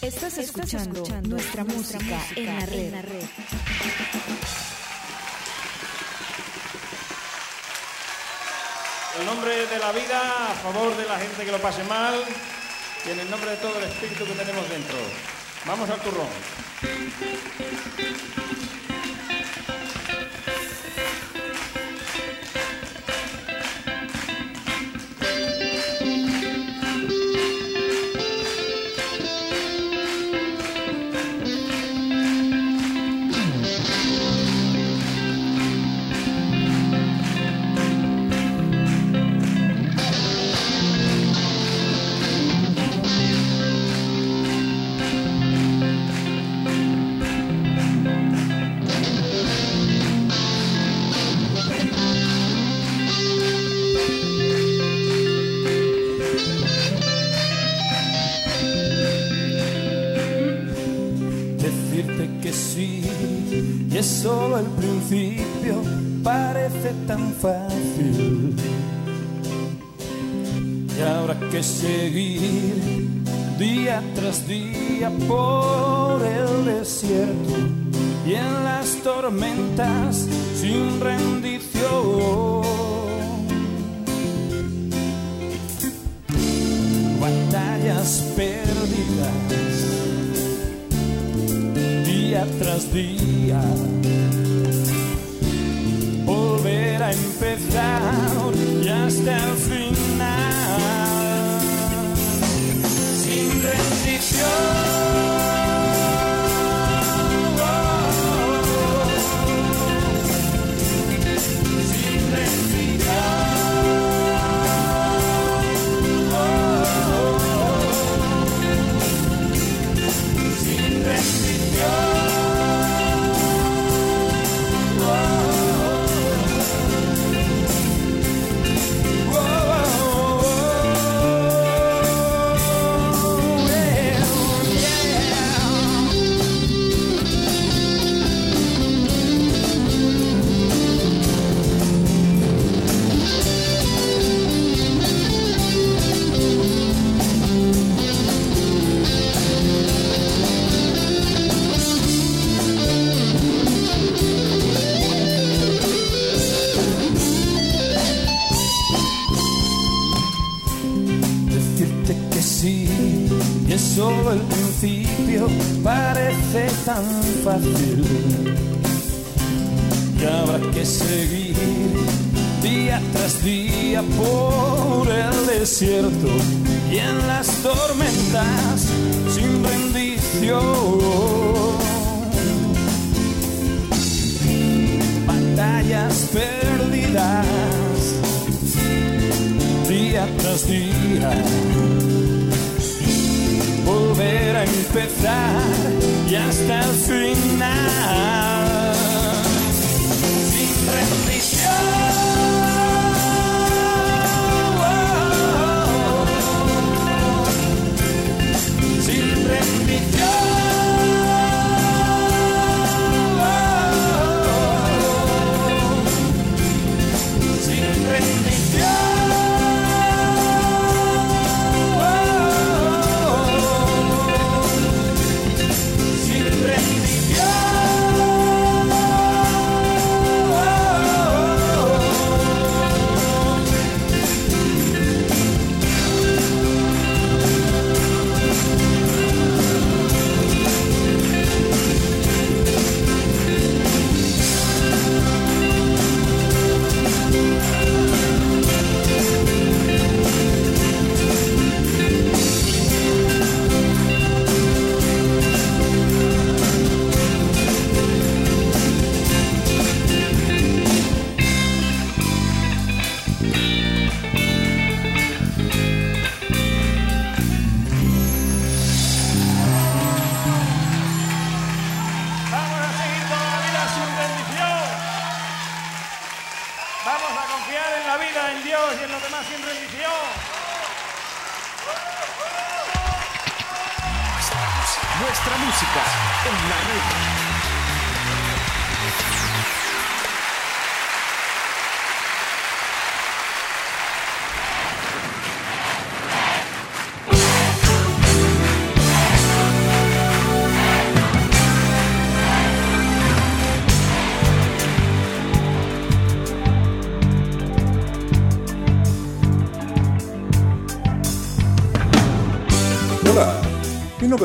Estás escuchando, nuestra, música, en, la red. en. El nombre de la vida a favor de la gente que lo pase mal y en el nombre de todo el espíritu que tenemos dentro. Vamos al turrón. tormentas sin rencor.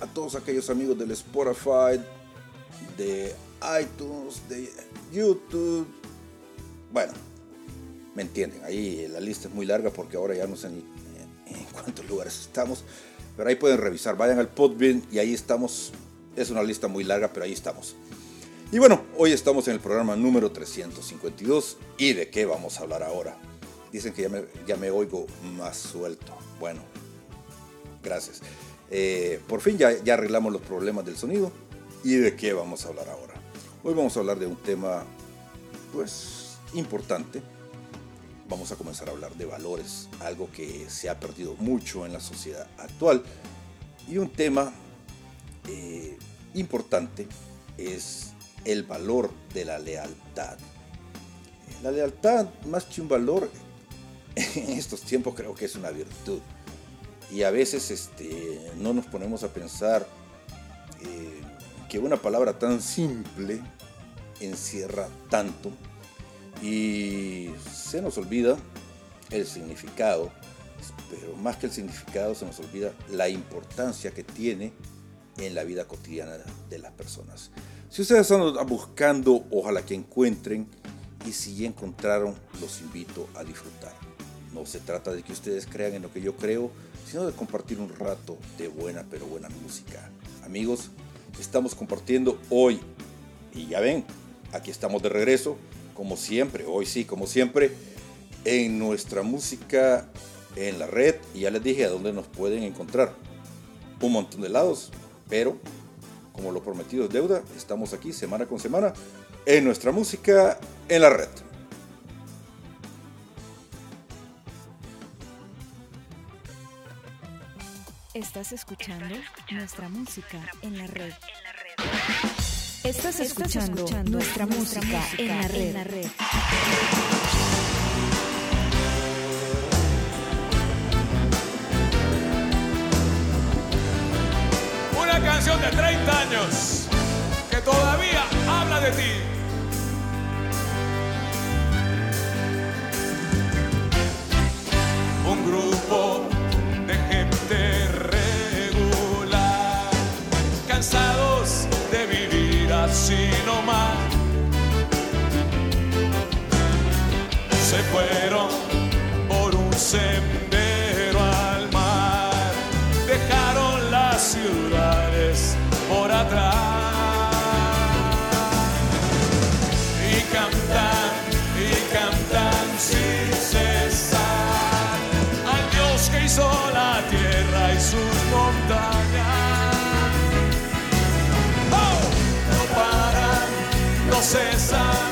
a todos aquellos amigos del Spotify, de iTunes, de YouTube. Bueno, me entienden, ahí la lista es muy larga porque ahora ya no sé ni en cuántos lugares estamos, pero ahí pueden revisar, vayan al Podbean y ahí estamos. Es una lista muy larga, pero ahí estamos. Y bueno, hoy estamos en el programa número 352 y de qué vamos a hablar ahora. Dicen que ya me, ya me oigo más suelto. Bueno, gracias. Eh, por fin ya, arreglamos los problemas del sonido. ¿Y de qué vamos a hablar ahora? Hoy vamos a hablar de un tema, pues, importante. Vamos a comenzar a hablar de valores, algo que se ha perdido mucho en la sociedad actual. Y un tema eh, importante es el valor de la lealtad. La lealtad, más que un valor, en estos tiempos creo que es una virtud. Y a veces este, no nos ponemos a pensar eh, que una palabra tan simple encierra tanto y se nos olvida el significado, pero más que el significado se nos olvida la importancia que tiene en la vida cotidiana de las personas. Si ustedes están buscando, ojalá que encuentren y si ya encontraron, los invito a disfrutar. No se trata de que ustedes crean en lo que yo creo, sino de compartir un rato de buena pero buena música. Amigos, estamos compartiendo hoy y ya ven, aquí estamos de regreso, como siempre, hoy sí, como siempre, en nuestra música en la red y ya les dije a dónde nos pueden encontrar. Un montón de lados, pero como lo prometido es deuda, estamos aquí semana con semana en nuestra música en la red. Estás escuchando nuestra música en la red. Estás escuchando nuestra música en la red. Una canción de 30 años que todavía habla de ti. Un grupo fueron por un sendero al mar, dejaron las ciudades por atrás y cantan y cantan sin cesar al Dios que hizo la tierra y sus montañas. ¡Oh! No paran, no cesan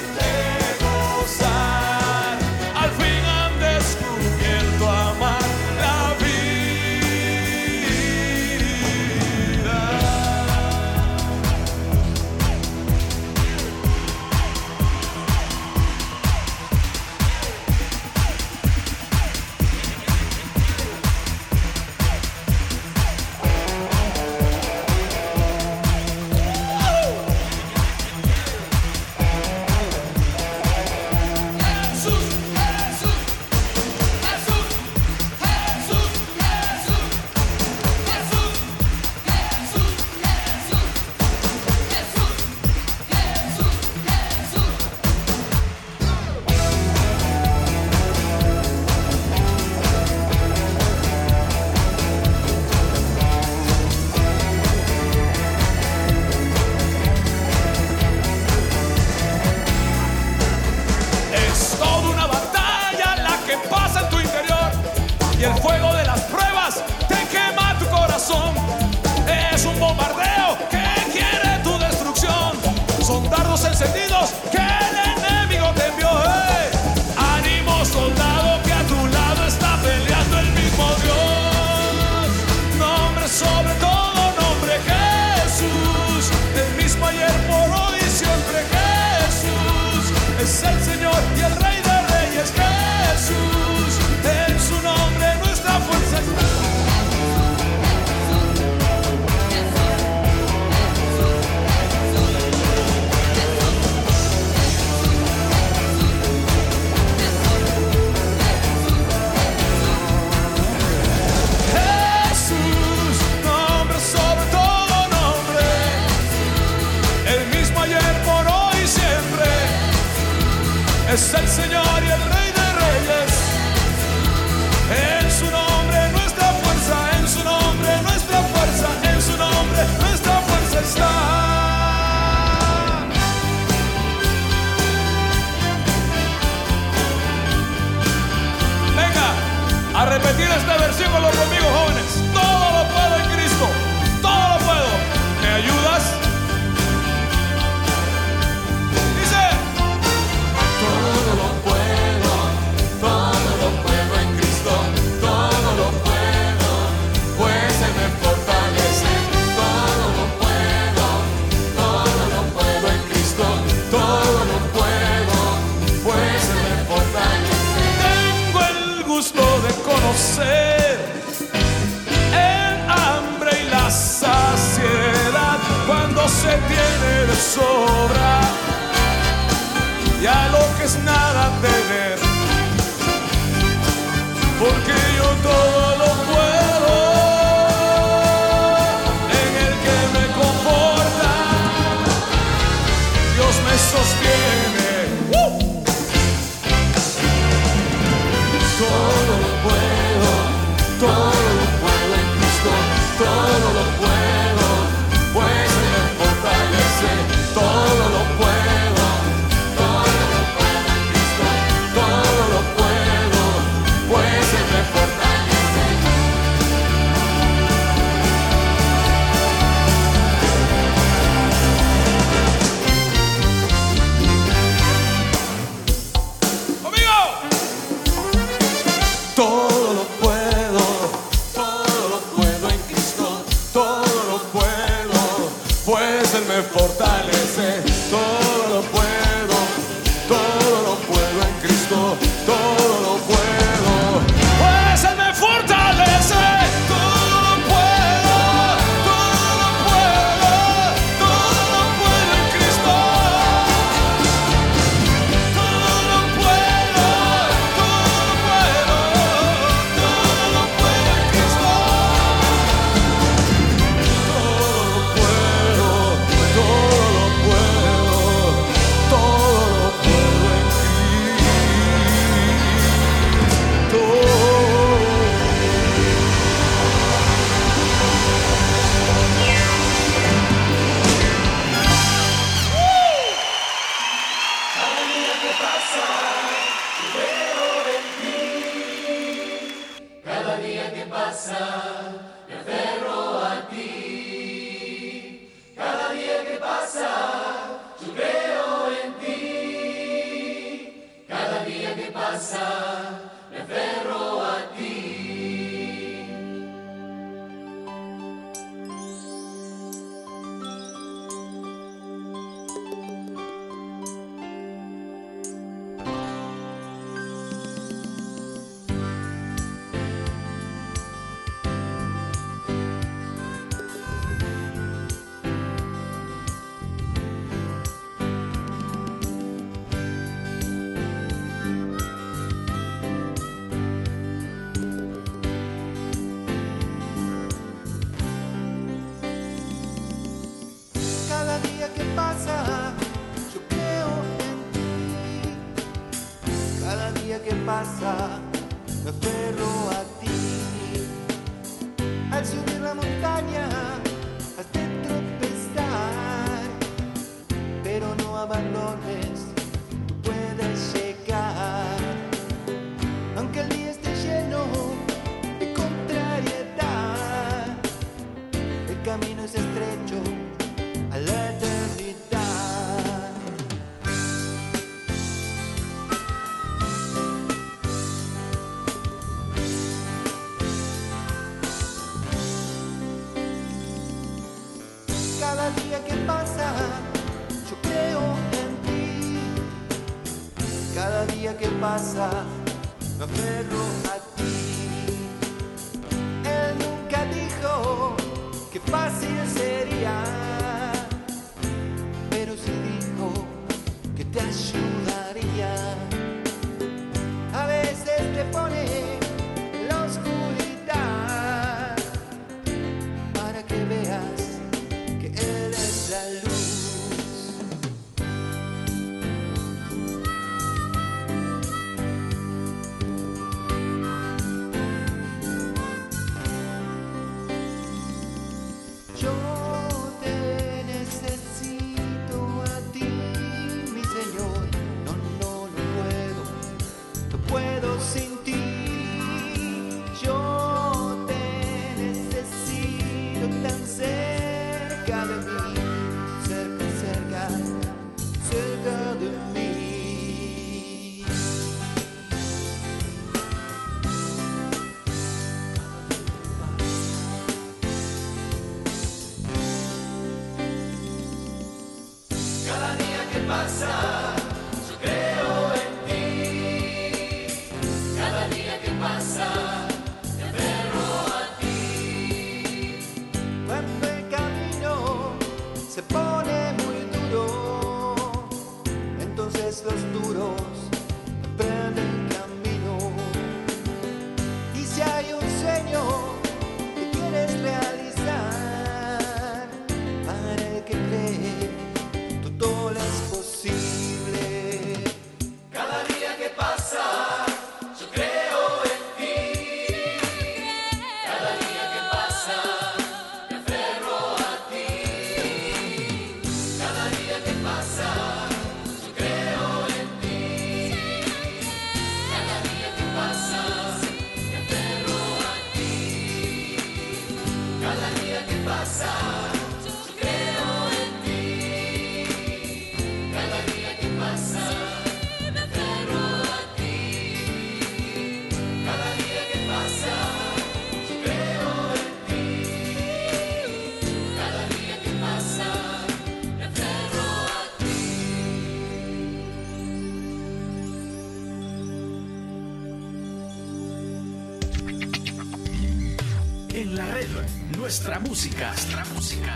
nuestra música. Nuestra música.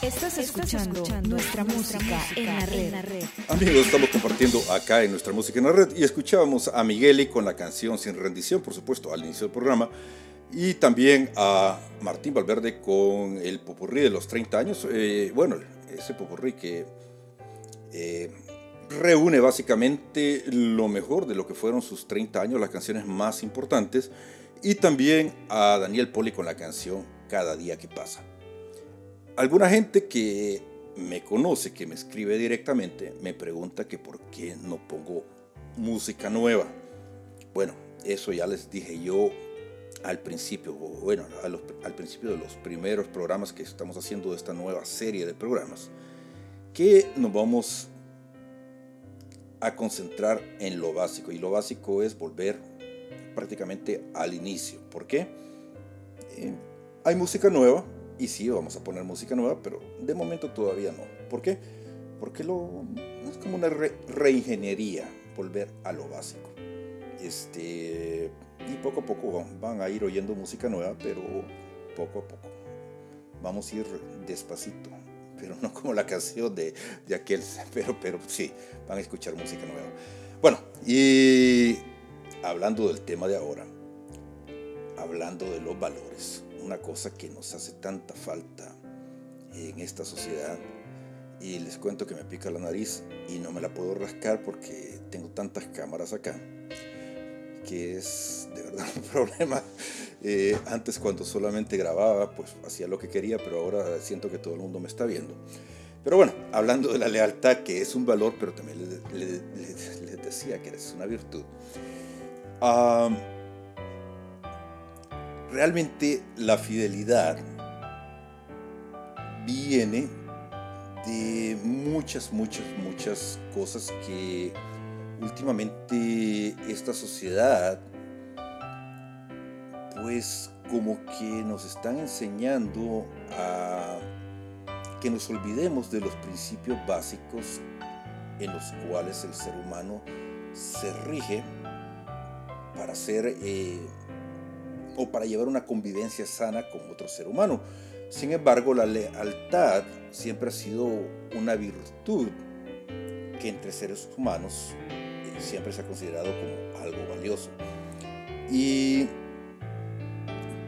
Estás escuchando, nuestra, música, en la red. Amigos, estamos compartiendo acá en nuestra música en la red y escuchábamos a Migueli con la canción Sin rendición, por supuesto, al inicio del programa, y también a Martín Valverde con el popurrí de los 30 años. Eh, bueno, ese popurrí que eh, reúne básicamente lo mejor de lo que fueron sus 30 años, las canciones más importantes, y también a Daniel Poli con la canción Cada día que pasa. Alguna gente que me conoce, que me escribe directamente, me pregunta que por qué no pongo música nueva. Bueno, eso ya les dije yo al principio, bueno, al principio de los primeros programas que estamos haciendo de esta nueva serie de programas, que nos vamos a concentrar en lo básico. Y lo básico es volver prácticamente al inicio. ¿Por qué? Eh, hay música nueva, y sí, vamos a poner música nueva, pero de momento todavía no. ¿Por qué? Porque es como una re- reingeniería, volver a lo básico. Este, y poco a poco van, van a ir oyendo música nueva, pero poco a poco. Vamos a ir despacito, pero no como la canción de, de aquel, pero, pero sí, van a escuchar música nueva. Bueno, y hablando del tema de ahora, hablando de los valores, una cosa que nos hace tanta falta en esta sociedad. Y les cuento que me pica la nariz y no me la puedo rascar porque tengo tantas cámaras acá que es de verdad un problema. Eh, antes cuando solamente grababa, pues hacía lo que quería, pero ahora siento que todo el mundo me está viendo. Pero bueno, hablando de la lealtad, que es un valor, pero también les, les- decía que es una virtud. Realmente la fidelidad viene de muchas, muchas, muchas cosas que últimamente esta sociedad pues como que nos están enseñando a que nos olvidemos de los principios básicos en los cuales el ser humano se rige para ser eh, o para llevar una convivencia sana con otro ser humano. Sin embargo, la lealtad siempre ha sido una virtud que entre seres humanos eh, siempre se ha considerado como algo valioso. Y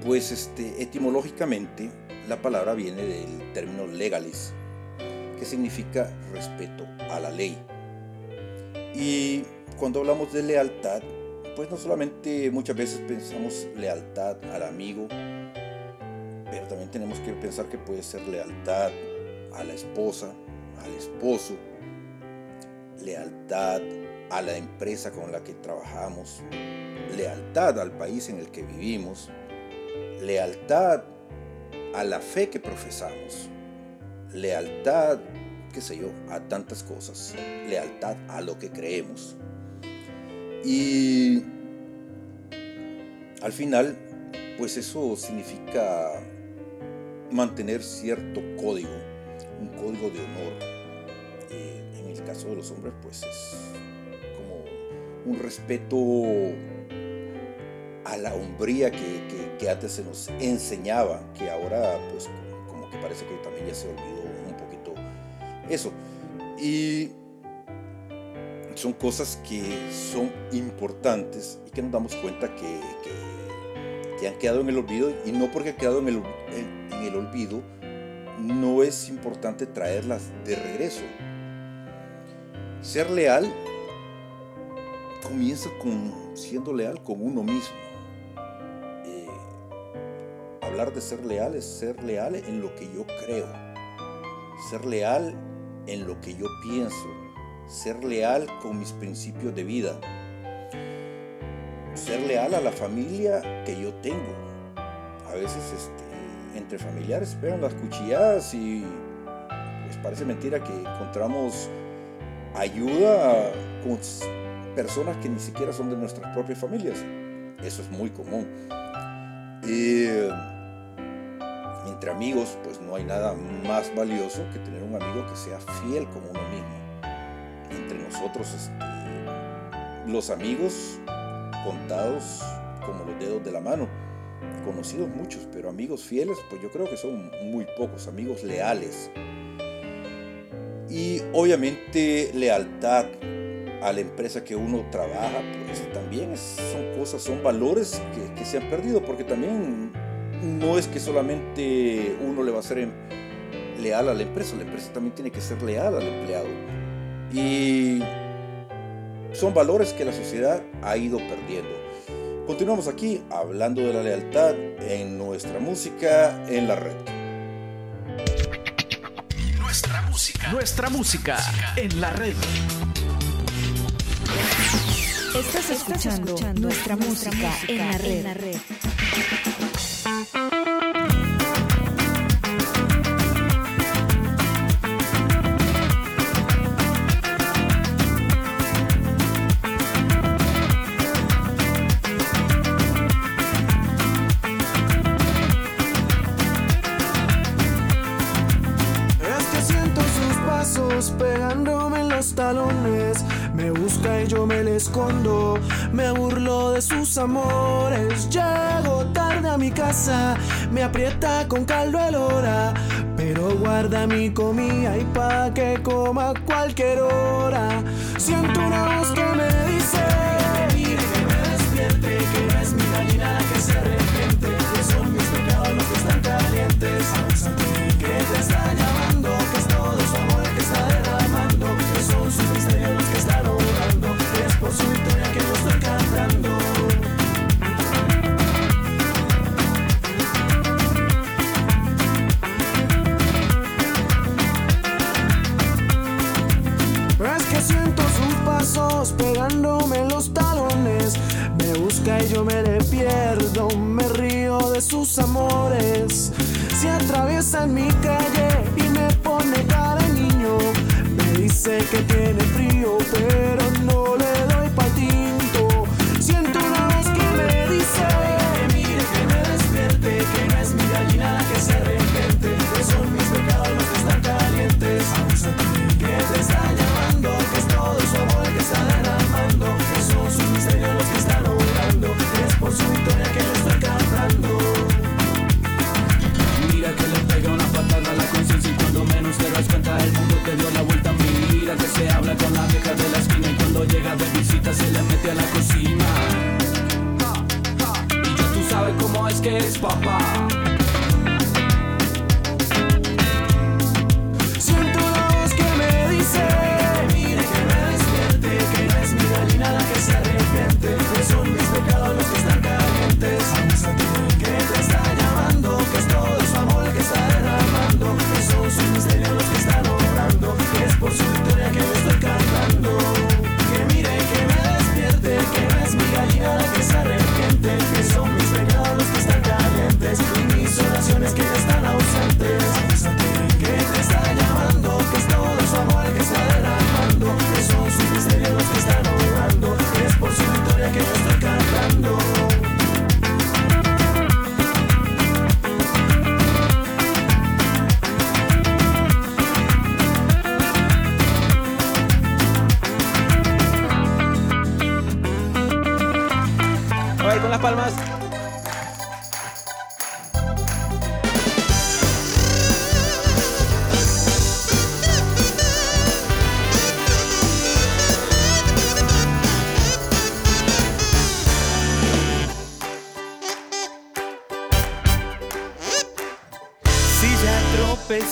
pues este, etimológicamente la palabra viene del término legalis, que significa respeto a la ley. Y cuando hablamos de lealtad, pues no solamente muchas veces pensamos lealtad al amigo también tenemos que pensar que puede ser lealtad a la esposa, al esposo, lealtad a la empresa con la que trabajamos, lealtad al país en el que vivimos, lealtad a la fe que profesamos, lealtad, qué sé yo, a tantas cosas, lealtad a lo que creemos. Y al final, pues eso significa mantener cierto código, un código de honor. Eh, en el caso de los hombres, pues es como un respeto a la hombría que, que, que antes se nos enseñaba, que ahora pues como que parece que también ya se olvidó un poquito eso. Y son cosas que son importantes y que nos damos cuenta que, que, han quedado en el olvido y no porque han quedado en el, en el olvido no es importante traerlas de regreso. Ser leal comienza con siendo leal con uno mismo. Eh, hablar de ser leal es ser leal en lo que yo creo, ser leal en lo que yo pienso, ser leal con mis principios de vida, ser leal a la familia que yo tengo. A veces este, entre familiares pegan las cuchilladas y pues parece mentira que encontramos ayuda con personas que ni siquiera son de nuestras propias familias. Eso es muy común. Y entre amigos, pues no hay nada más valioso que tener un amigo que sea fiel como uno mismo. Nosotros, este, los amigos contados como los dedos de la mano. Conocidos muchos, pero amigos fieles, pues yo creo que son muy pocos, amigos leales. Y obviamente lealtad a la empresa que uno trabaja, pues también son cosas, son valores que, que, se han perdido, porque también no es que solamente uno le va a ser leal a la empresa, la empresa también tiene que ser leal al empleado. Y son valores que la sociedad ha ido perdiendo. Continuamos aquí hablando de la lealtad en nuestra música en la red. Nuestra música. Nuestra música en la red. Estás escuchando, escuchando nuestra, nuestra música, música en, la red. En la red. Me burlo de sus amores. Llego tarde a mi casa. Me aprieta con caldo el hora. Pero guarda mi comida y pa' que coma cualquier hora. Siento una voz que me dice: Mire que me despierte. Que no es mi gallina la que se arrepiente. Que son mis pecados los que están calientes. Que te está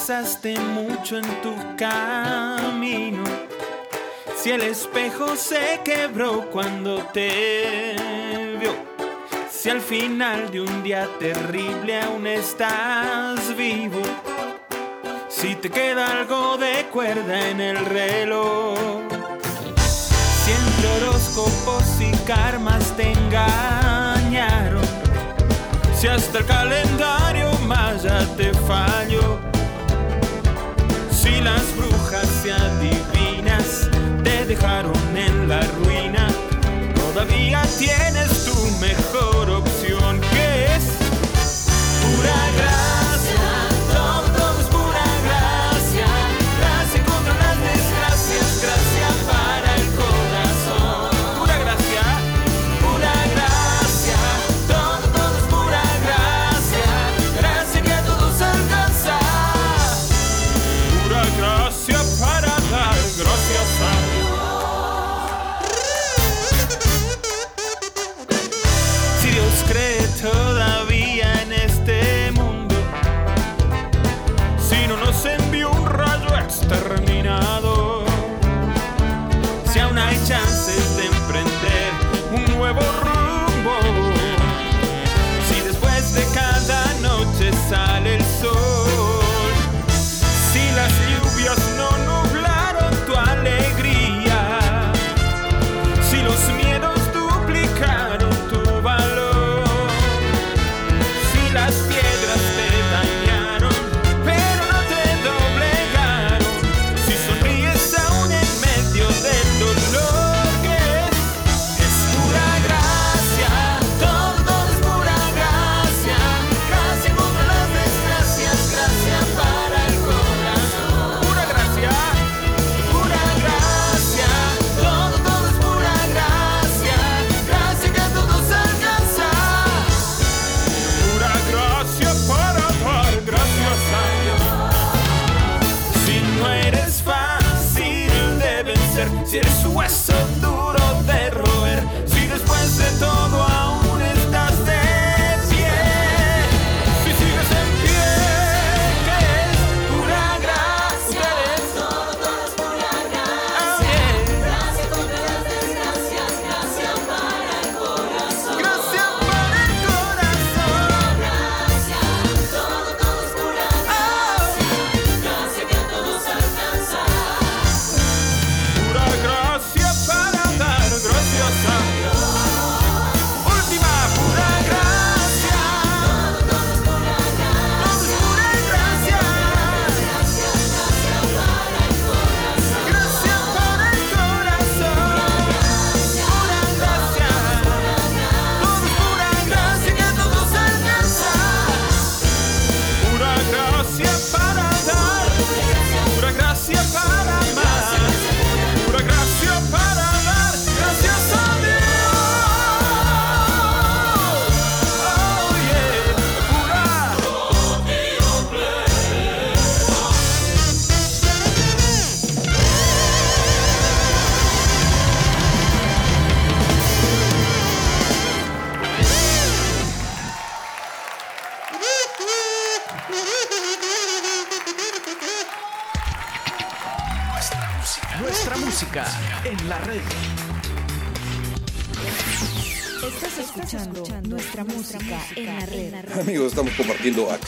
tropezaste mucho en tu camino, si el espejo se quebró cuando te vio, si al final de un día terrible aún estás vivo, si te queda algo de cuerda en el reloj, si entre horóscopos y karmas te engañaron, si hasta el calendario maya te falló, adivinas te dejaron en la ruina, todavía tienes tu mejor opción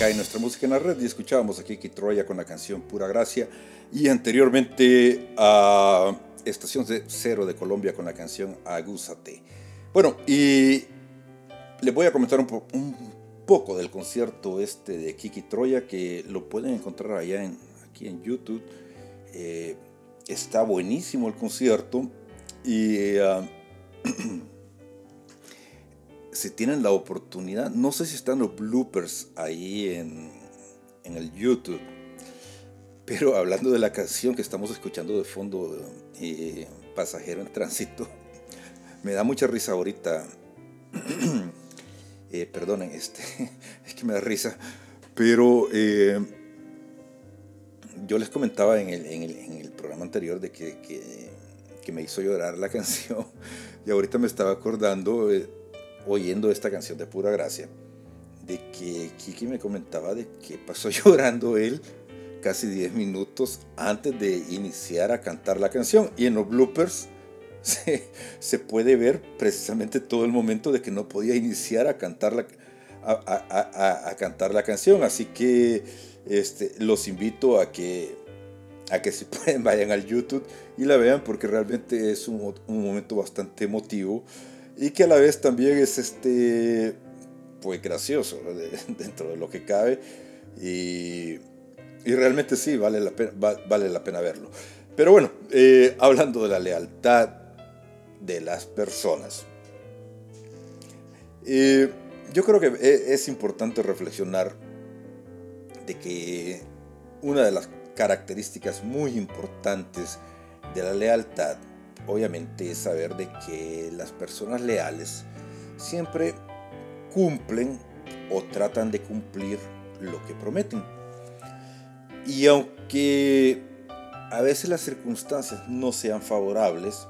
acá en nuestra música en la red y escuchábamos a Kiki Troya con la canción Pura Gracia y anteriormente a Estación Cero de Colombia con la canción Agúzate. Bueno, y les voy a comentar un poco del concierto este de Kiki Troya que lo pueden encontrar allá en, aquí en YouTube. Eh, está buenísimo el concierto y ah, si tienen la oportunidad, no sé si están los bloopers ahí en, en el YouTube, pero hablando de la canción que estamos escuchando de fondo, eh, Pasajero en Tránsito, me da mucha risa ahorita. Eh, perdonen, este, es que me da risa, pero eh, yo les comentaba en el, en el- programa anterior de que, que- que me hizo llorar la canción y ahorita me estaba acordando, oyendo esta canción de pura gracia, de que Kiki me comentaba de que pasó llorando él casi 10 minutos antes de iniciar a cantar la canción. Y en los bloopers se, se puede ver precisamente todo el momento de que no podía iniciar a cantar la, a, a- a- a cantar la canción. Así que este, los invito a que, a que si pueden vayan al YouTube y la vean porque realmente es un, un momento bastante emotivo y que a la vez también es este pues gracioso dentro de lo que cabe y, y realmente sí vale la pena, va- vale la pena verlo. Pero bueno, eh, hablando de la lealtad de las personas, eh, yo creo que e- es importante reflexionar de que una de las características muy importantes de la lealtad, obviamente, es saber de que las personas leales siempre cumplen o tratan de cumplir lo que prometen. Y aunque a veces las circunstancias no sean favorables,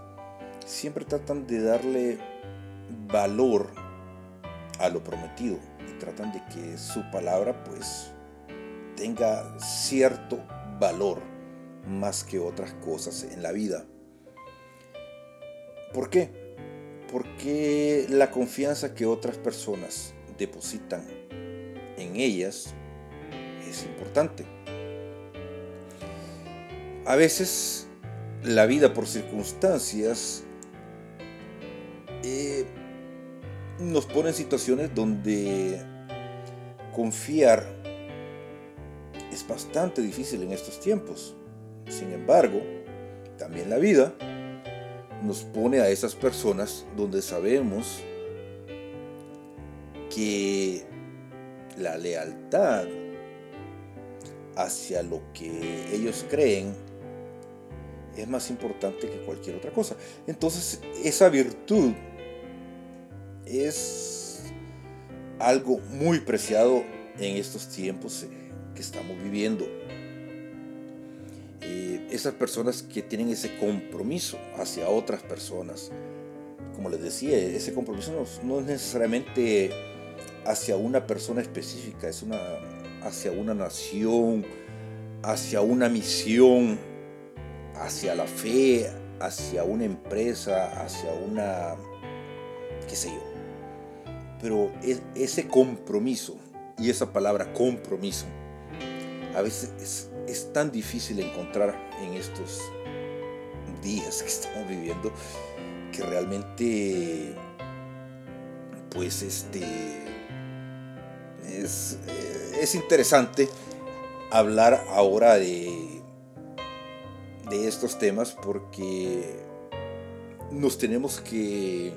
siempre tratan de darle valor a lo prometido y tratan de que su palabra pues tenga cierto valor más que otras cosas en la vida. ¿Por qué? Porque la confianza que otras personas depositan en ellas es importante. A veces la vida por circunstancias eh, nos pone en situaciones donde confiar es bastante difícil en estos tiempos. Sin embargo, también la vida nos pone a esas personas donde sabemos que la lealtad hacia lo que ellos creen es más importante que cualquier otra cosa. Entonces, esa virtud es algo muy preciado en estos tiempos que estamos viviendo. Eh, esas personas que tienen ese compromiso hacia otras personas, como les decía, ese compromiso no, es necesariamente hacia una persona específica, es una hacia una nación, hacia una misión, hacia la fe, hacia una empresa, hacia una, qué sé yo. Pero es- ese compromiso, y esa palabra compromiso, a veces es, es tan difícil encontrar en estos días que estamos viviendo que realmente, pues este, es, eh, es interesante hablar ahora de, de estos temas porque nos tenemos que,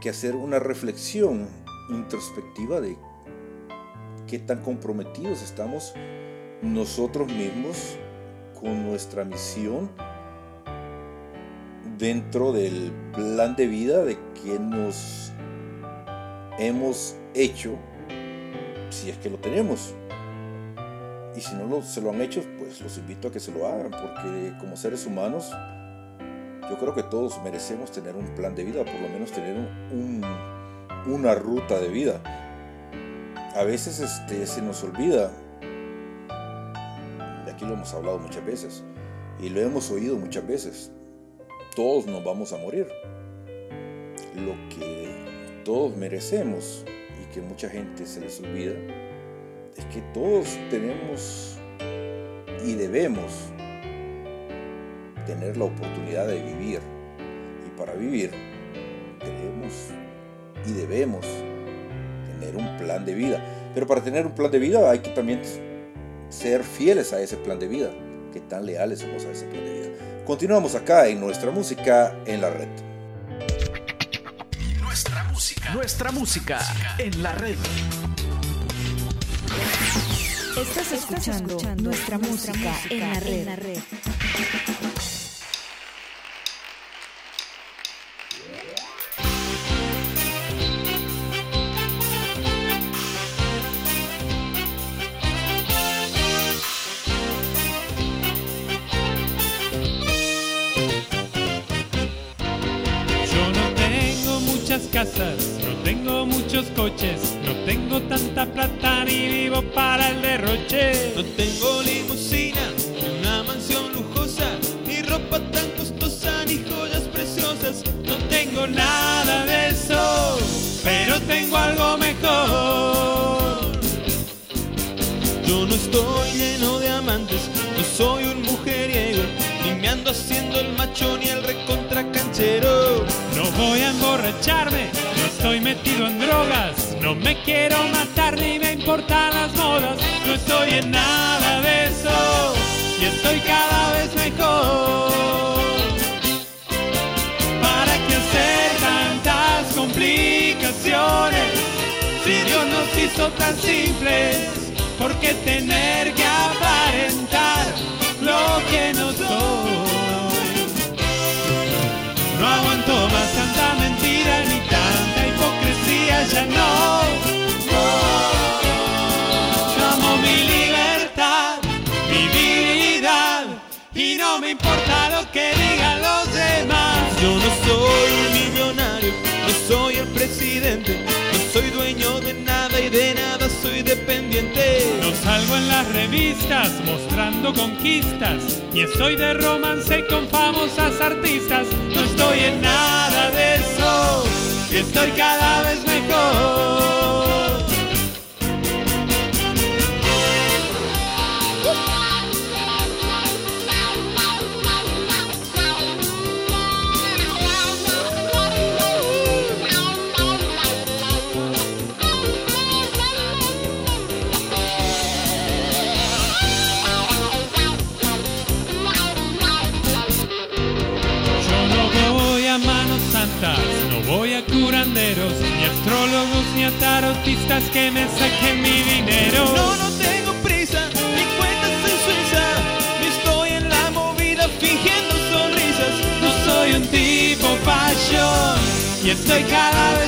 que hacer una reflexión introspectiva de qué tan comprometidos estamos nosotros mismos con nuestra misión dentro del plan de vida de que nos hemos hecho si es que lo tenemos. Y si no se lo han hecho, pues los invito a que se lo hagan, porque como seres humanos, yo creo que todos merecemos tener un plan de vida, por lo menos tener un- una ruta de vida. A veces este, se nos olvida, lo hemos hablado muchas veces, y lo hemos oído muchas veces, todos nos vamos a morir. Lo que todos merecemos y que mucha gente se les olvida es que todos tenemos y debemos tener la oportunidad de vivir. Y para vivir tenemos y debemos tener un plan de vida. Pero para tener un plan de vida hay que también ser fieles a ese plan de vida. Que tan leales somos a ese plan de vida. Continuamos acá en nuestra música en la red. Nuestra música. Nuestra música en la red. Estás escuchando, nuestra, música, en la red. Yo no tengo no tengo muchos coches, no tengo tanta plata ni vivo para el derroche. No tengo limusina, ni una mansión lujosa, ni ropa tan costosa, ni joyas preciosas. No tengo nada de eso, pero tengo algo mejor. Yo no estoy lleno de amantes, no soy un mujeriego, ni me ando haciendo el macho ni el recontra canchero. Voy a emborracharme, no estoy metido en drogas, no me quiero matar ni me importan las modas, no estoy en nada de eso y estoy cada vez mejor. ¿Para qué hacer tantas complicaciones? Si Dios nos hizo tan simples, ¿por qué tener que aparentar lo que no ya no. Yo amo mi libertad, mi vida y no me importa lo que digan los demás. Yo no soy un millonario, no soy el presidente, no soy dueño de nada y de nada soy dependiente. No salgo en las revistas mostrando conquistas, ni estoy de romance con famosas artistas. No estoy en nada de eso, estoy cada vez mejor. Que me saquen mi dinero. No, no tengo prisa, ni cuentas en Suiza, ni estoy en la movida fingiendo sonrisas. No soy un tipo fashion y estoy cada vez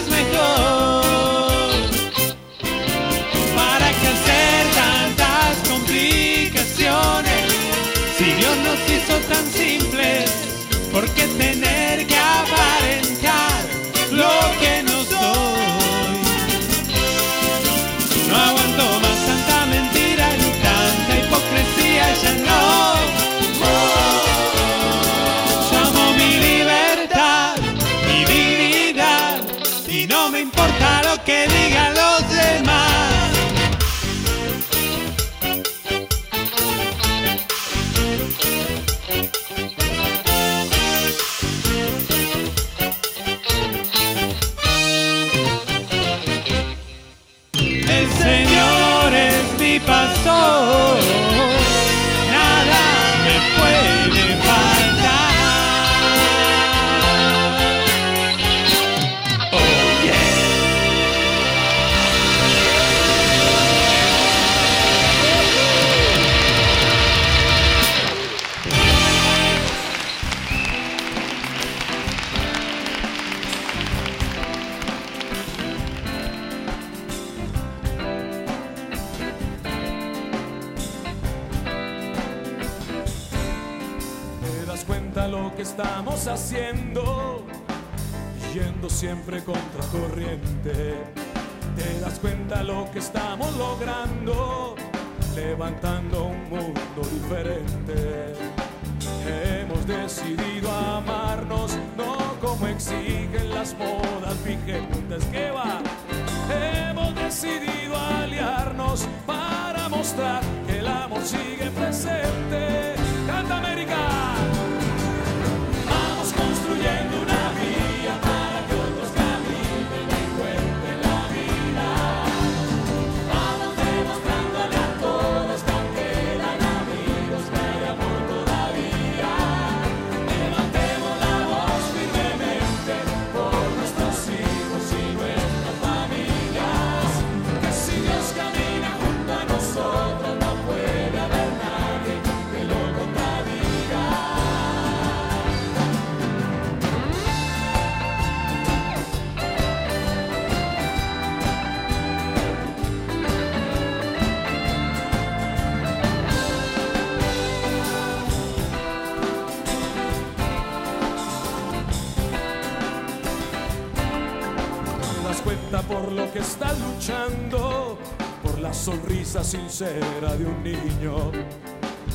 sincera de un niño.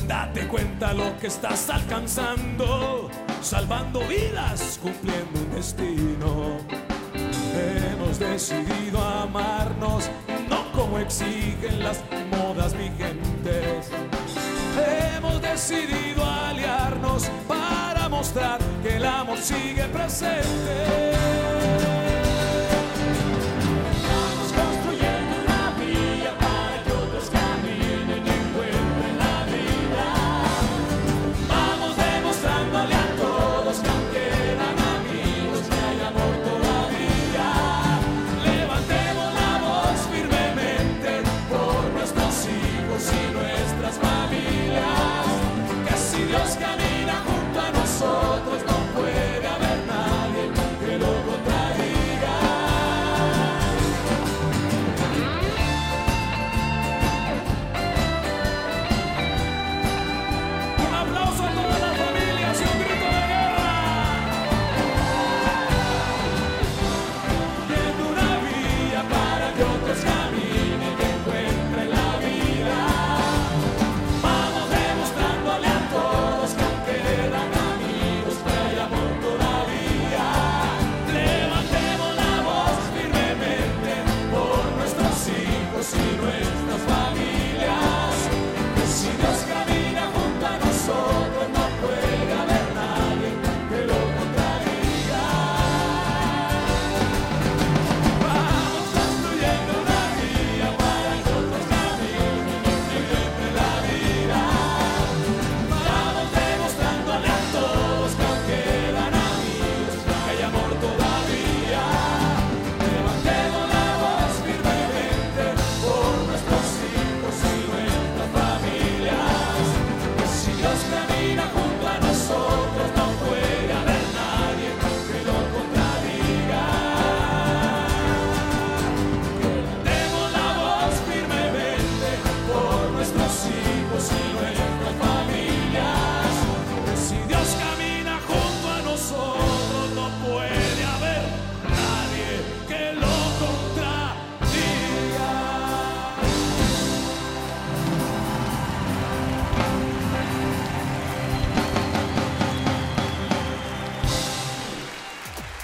Date cuenta lo que estás alcanzando, salvando vidas, cumpliendo un destino. Hemos decidido amarnos, no como exigen las modas vigentes. Hemos decidido aliarnos para mostrar que el amor sigue presente.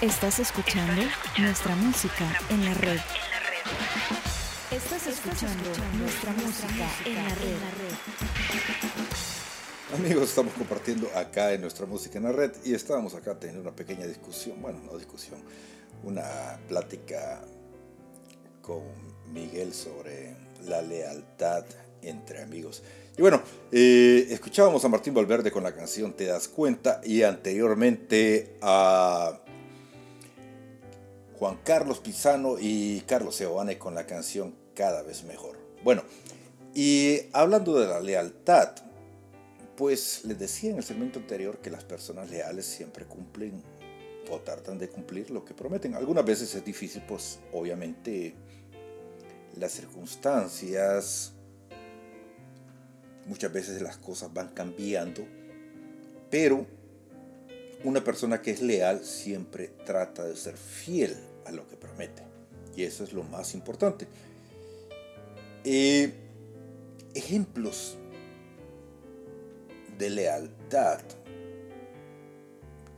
Estás escuchando nuestra música en la red. Estás escuchando nuestra música en la red. Amigos, estamos compartiendo acá en nuestra música en la red y estábamos acá teniendo una pequeña discusión, bueno, no discusión, una plática con Miguel sobre la lealtad entre amigos. Y bueno, eh, escuchábamos a Martín Valverde con la canción Te das cuenta y anteriormente a Juan Carlos Pizano y Carlos Seoane con la canción Cada vez mejor. Bueno, y hablando de la lealtad, pues les decía en el segmento anterior que las personas leales siempre cumplen o tratan de cumplir lo que prometen. Algunas veces es difícil, pues obviamente las circunstancias, muchas veces las cosas van cambiando, pero una persona que es leal siempre trata de ser fiel a lo que promete. Y eso es lo más importante. Eh, ejemplos de lealtad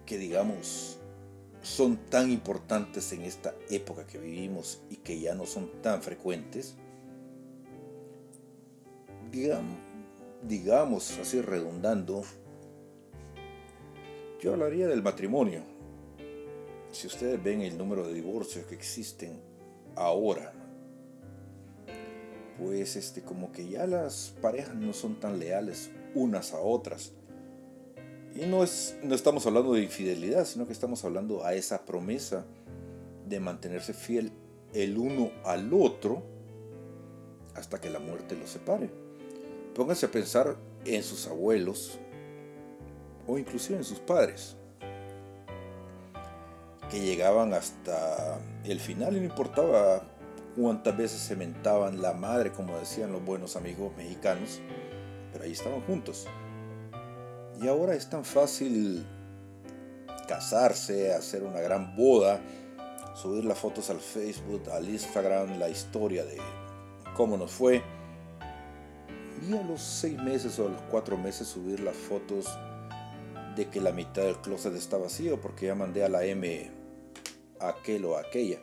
que digamos son tan importantes en esta época que vivimos y que ya no son tan frecuentes, digamos, digamos así redundando, yo hablaría del matrimonio. Si ustedes ven el número de divorcios que existen ahora, pues este como que ya las parejas no son tan leales unas a otras. Y no es no estamos hablando de infidelidad, sino que estamos hablando a esa promesa de mantenerse fiel el uno al otro hasta que la muerte los separe. Pónganse a pensar en sus abuelos o inclusive en sus padres que llegaban hasta el final y no importaba cuántas veces se mentaban la madre, como decían los buenos amigos mexicanos, pero ahí estaban juntos. Y ahora es tan fácil casarse, hacer una gran boda, subir las fotos al Facebook, al Instagram, la historia de cómo nos fue. Y a los seis meses o a los cuatro meses subir las fotos de que la mitad del closet está vacío porque ya mandé a la M aquel o aquella.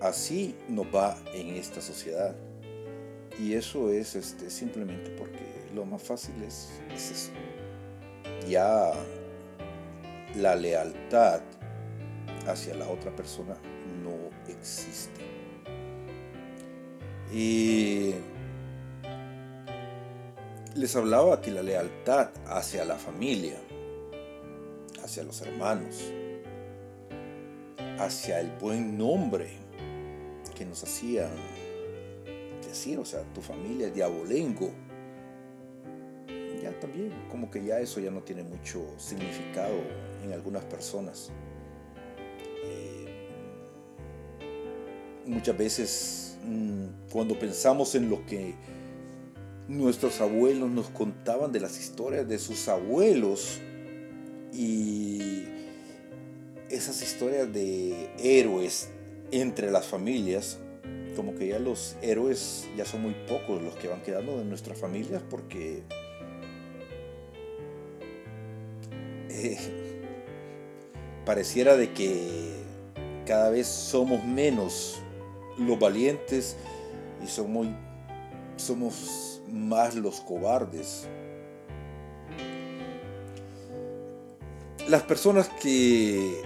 Así nos va en esta sociedad. Y eso es este, simplemente porque lo más fácil es, es eso. Ya la lealtad hacia la otra persona no existe. Y les hablaba que la lealtad hacia la familia, hacia los hermanos, hacia el buen nombre que nos hacían decir, o sea, tu familia es de abolengo, ya también, como que ya eso ya no tiene mucho significado en algunas personas. Eh, muchas veces mm, cuando pensamos en lo que nuestros abuelos nos contaban de las historias de sus abuelos y esas historias de héroes entre las familias, como que ya los héroes ya son muy pocos los que van quedando de nuestras familias porque eh, pareciera de que cada vez somos menos los valientes y somos, somos más los cobardes. Las personas que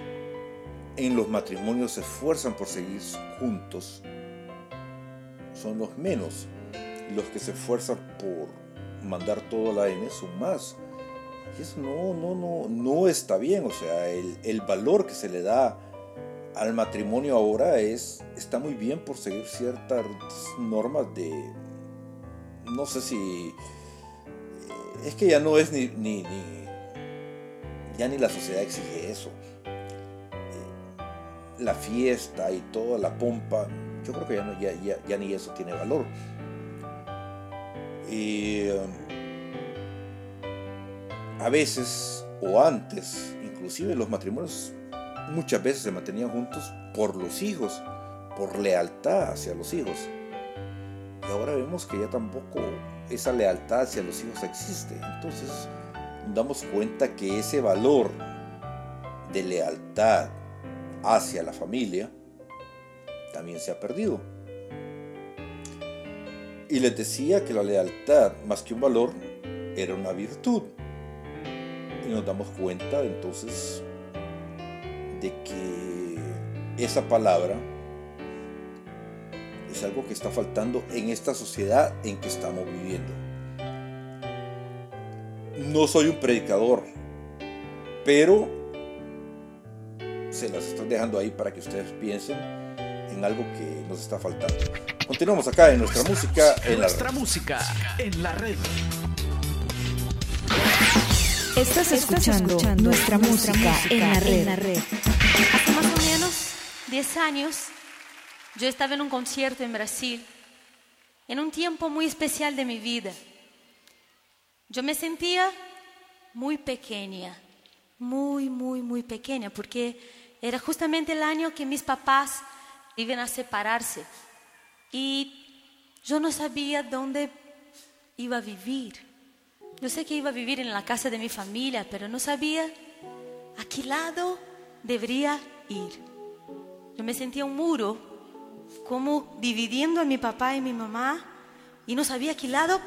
en los matrimonios se esfuerzan por seguir juntos son los menos. Los que se esfuerzan por mandar todo a la N son más. Y eso no, no, no, no está bien. O sea, el, el valor que se le da al matrimonio ahora es, está muy bien por seguir ciertas normas de, no sé si, es que ya no es ni, ni, ni ya ni la sociedad exige eso. La fiesta y toda la pompa, yo creo que ya, no, ya, ya, ya ni eso tiene valor. Y a veces, o antes, inclusive los matrimonios muchas veces se mantenían juntos por los hijos, por lealtad hacia los hijos. Y ahora vemos que ya tampoco esa lealtad hacia los hijos existe. Entonces damos cuenta que ese valor de lealtad hacia la familia también se ha perdido. Y les decía que la lealtad, más que un valor, era una virtud. Y nos damos cuenta entonces de que esa palabra es algo que está faltando en esta sociedad en que estamos viviendo. No soy un predicador, pero se las estoy dejando ahí para que ustedes piensen en algo que nos está faltando. Continuamos acá en nuestra, música en nuestra la red. música en la red. Estás escuchando, nuestra, música, en la red. Hace más o menos 10 años yo estaba en un concierto en Brasil, en un tiempo muy especial de mi vida. Yo me sentía muy pequeña, muy, muy, muy pequeña, porque era justamente el año que mis papás iban a separarse y yo no sabía dónde iba a vivir. Yo sé que iba a vivir en la casa de mi familia, pero no sabía a qué lado debería ir. Yo me sentía un muro, como dividiendo a mi papá y mi mamá, y no sabía a qué lado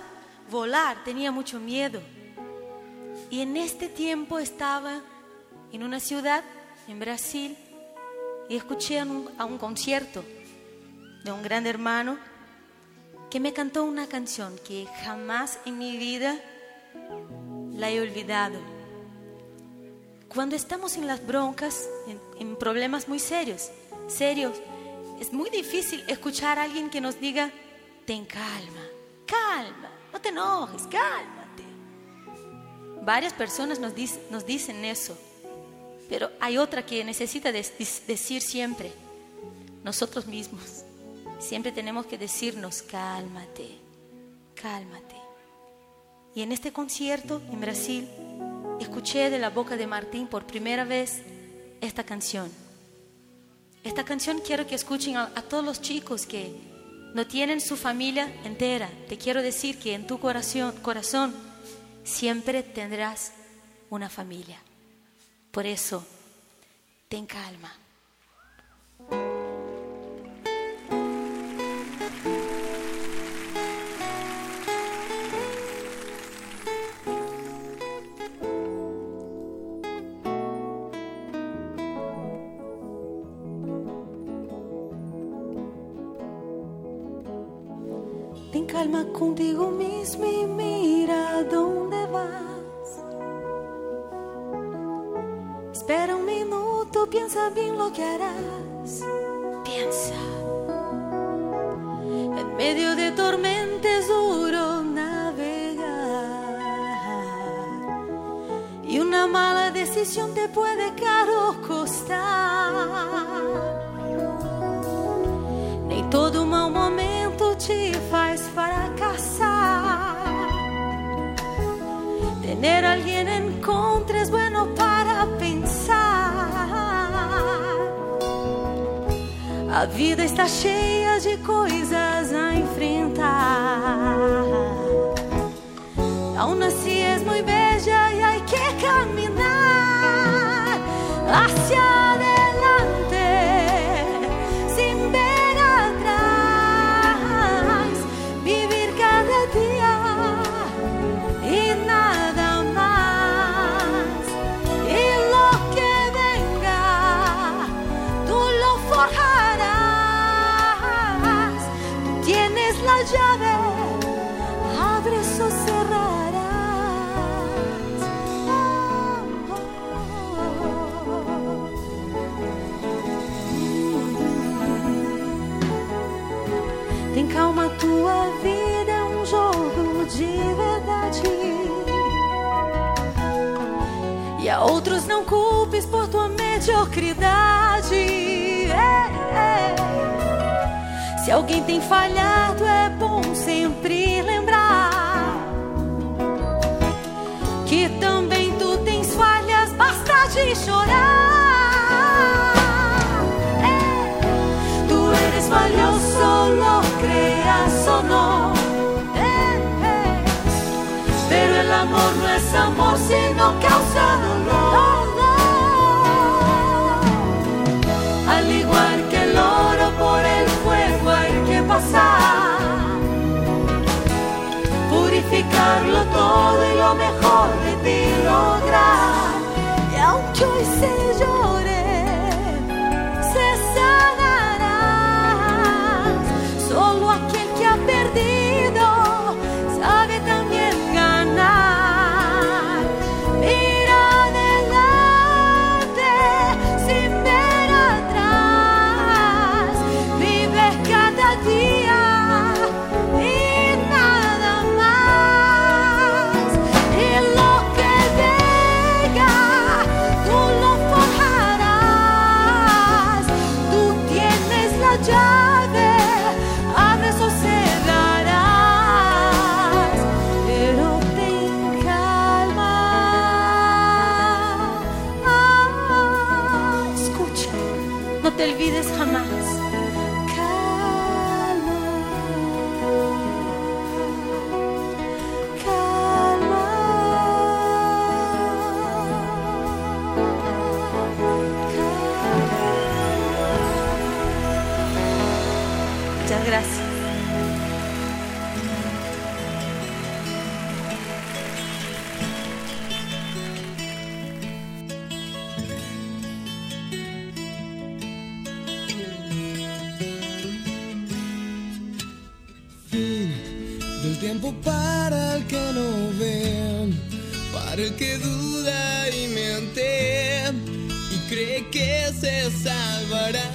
volar, tenía mucho miedo. Y en este tiempo estaba en una ciudad, en Brasil, y escuché a un, concierto de un gran hermano que me cantó una canción que jamás en mi vida la he olvidado. Cuando estamos en las broncas, en, problemas muy serios, serios, es muy difícil escuchar a alguien que nos diga, ten calma, calma, no te enojes, cálmate. Varias personas nos dicen eso, pero hay otra que necesita de decir siempre, nosotros mismos. Siempre tenemos que decirnos, cálmate, cálmate. Y en este concierto en Brasil escuché de la boca de Martín por primera vez esta canción. Esta canción quiero que escuchen a, a todos los chicos que no tienen su familia entera. Te quiero decir que en tu corazón, corazón siempre tendrás una familia. Por eso, ten calma. Lo que harás. Piensa. En medio de tormenta es duro navegar. Y una mala decisión te puede caro costar. Nem todo mau momento te faz fracasar. Tener a alguien en contra es bueno para A vida está cheia de coisas a enfrentar. Aún así es muy bella y que caminar mediocridade. É, é. Se alguém tem falhado, é bom sempre lembrar que também tu tens falhas, basta de chorar. É. Tú eres valioso, lo creas o no. Eh, eh. Pero el amor no es amor, sino causa todo y lo mejor de ti lograr. Y aunque hoy se para el que no ve, para el que duda y miente y cree que se salvará.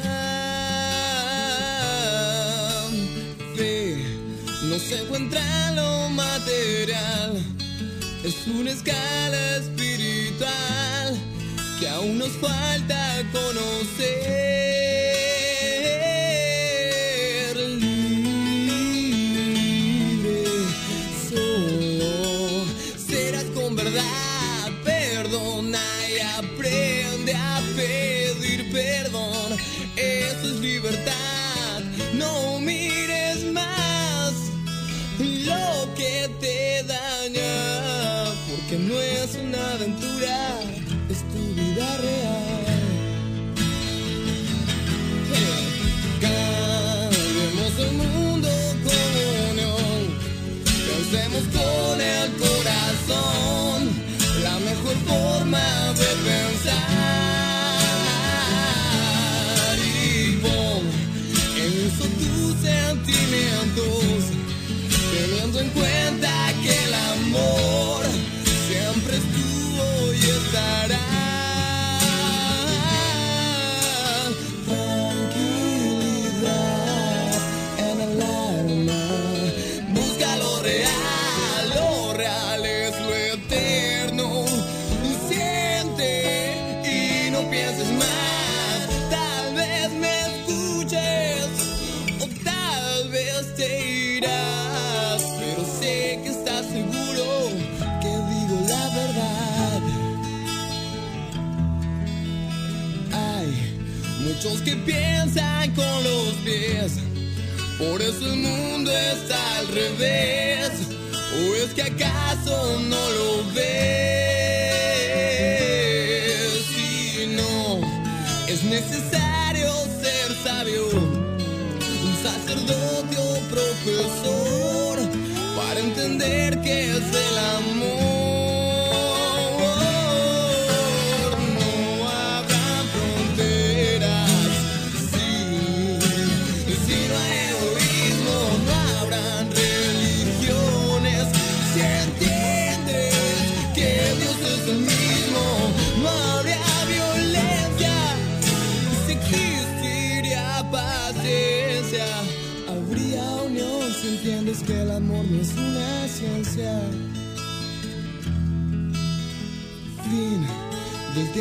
Fe no se encuentra en lo material, es una escala espiritual que aún nos falta conocer. Con los pies, por eso el mundo está al revés. ¿O es que acaso no lo ves?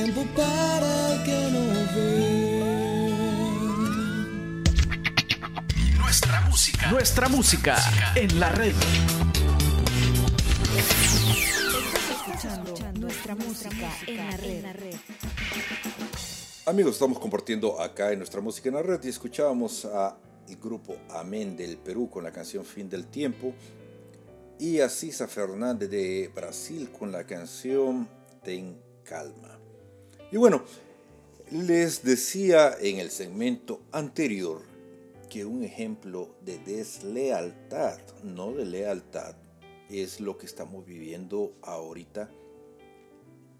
Tiempo para el que no ve. Nuestra música. Nuestra música en la red. Estás escuchando nuestra música en la red. Amigos, estamos compartiendo acá en nuestra música en la red y escuchábamos a el grupo Amén del Perú con la canción Fin del Tiempo y a Cisa Fernández de Brasil con la canción Ten Calma. Y bueno, les decía en el segmento anterior que un ejemplo de deslealtad, no de lealtad, es lo que estamos viviendo ahorita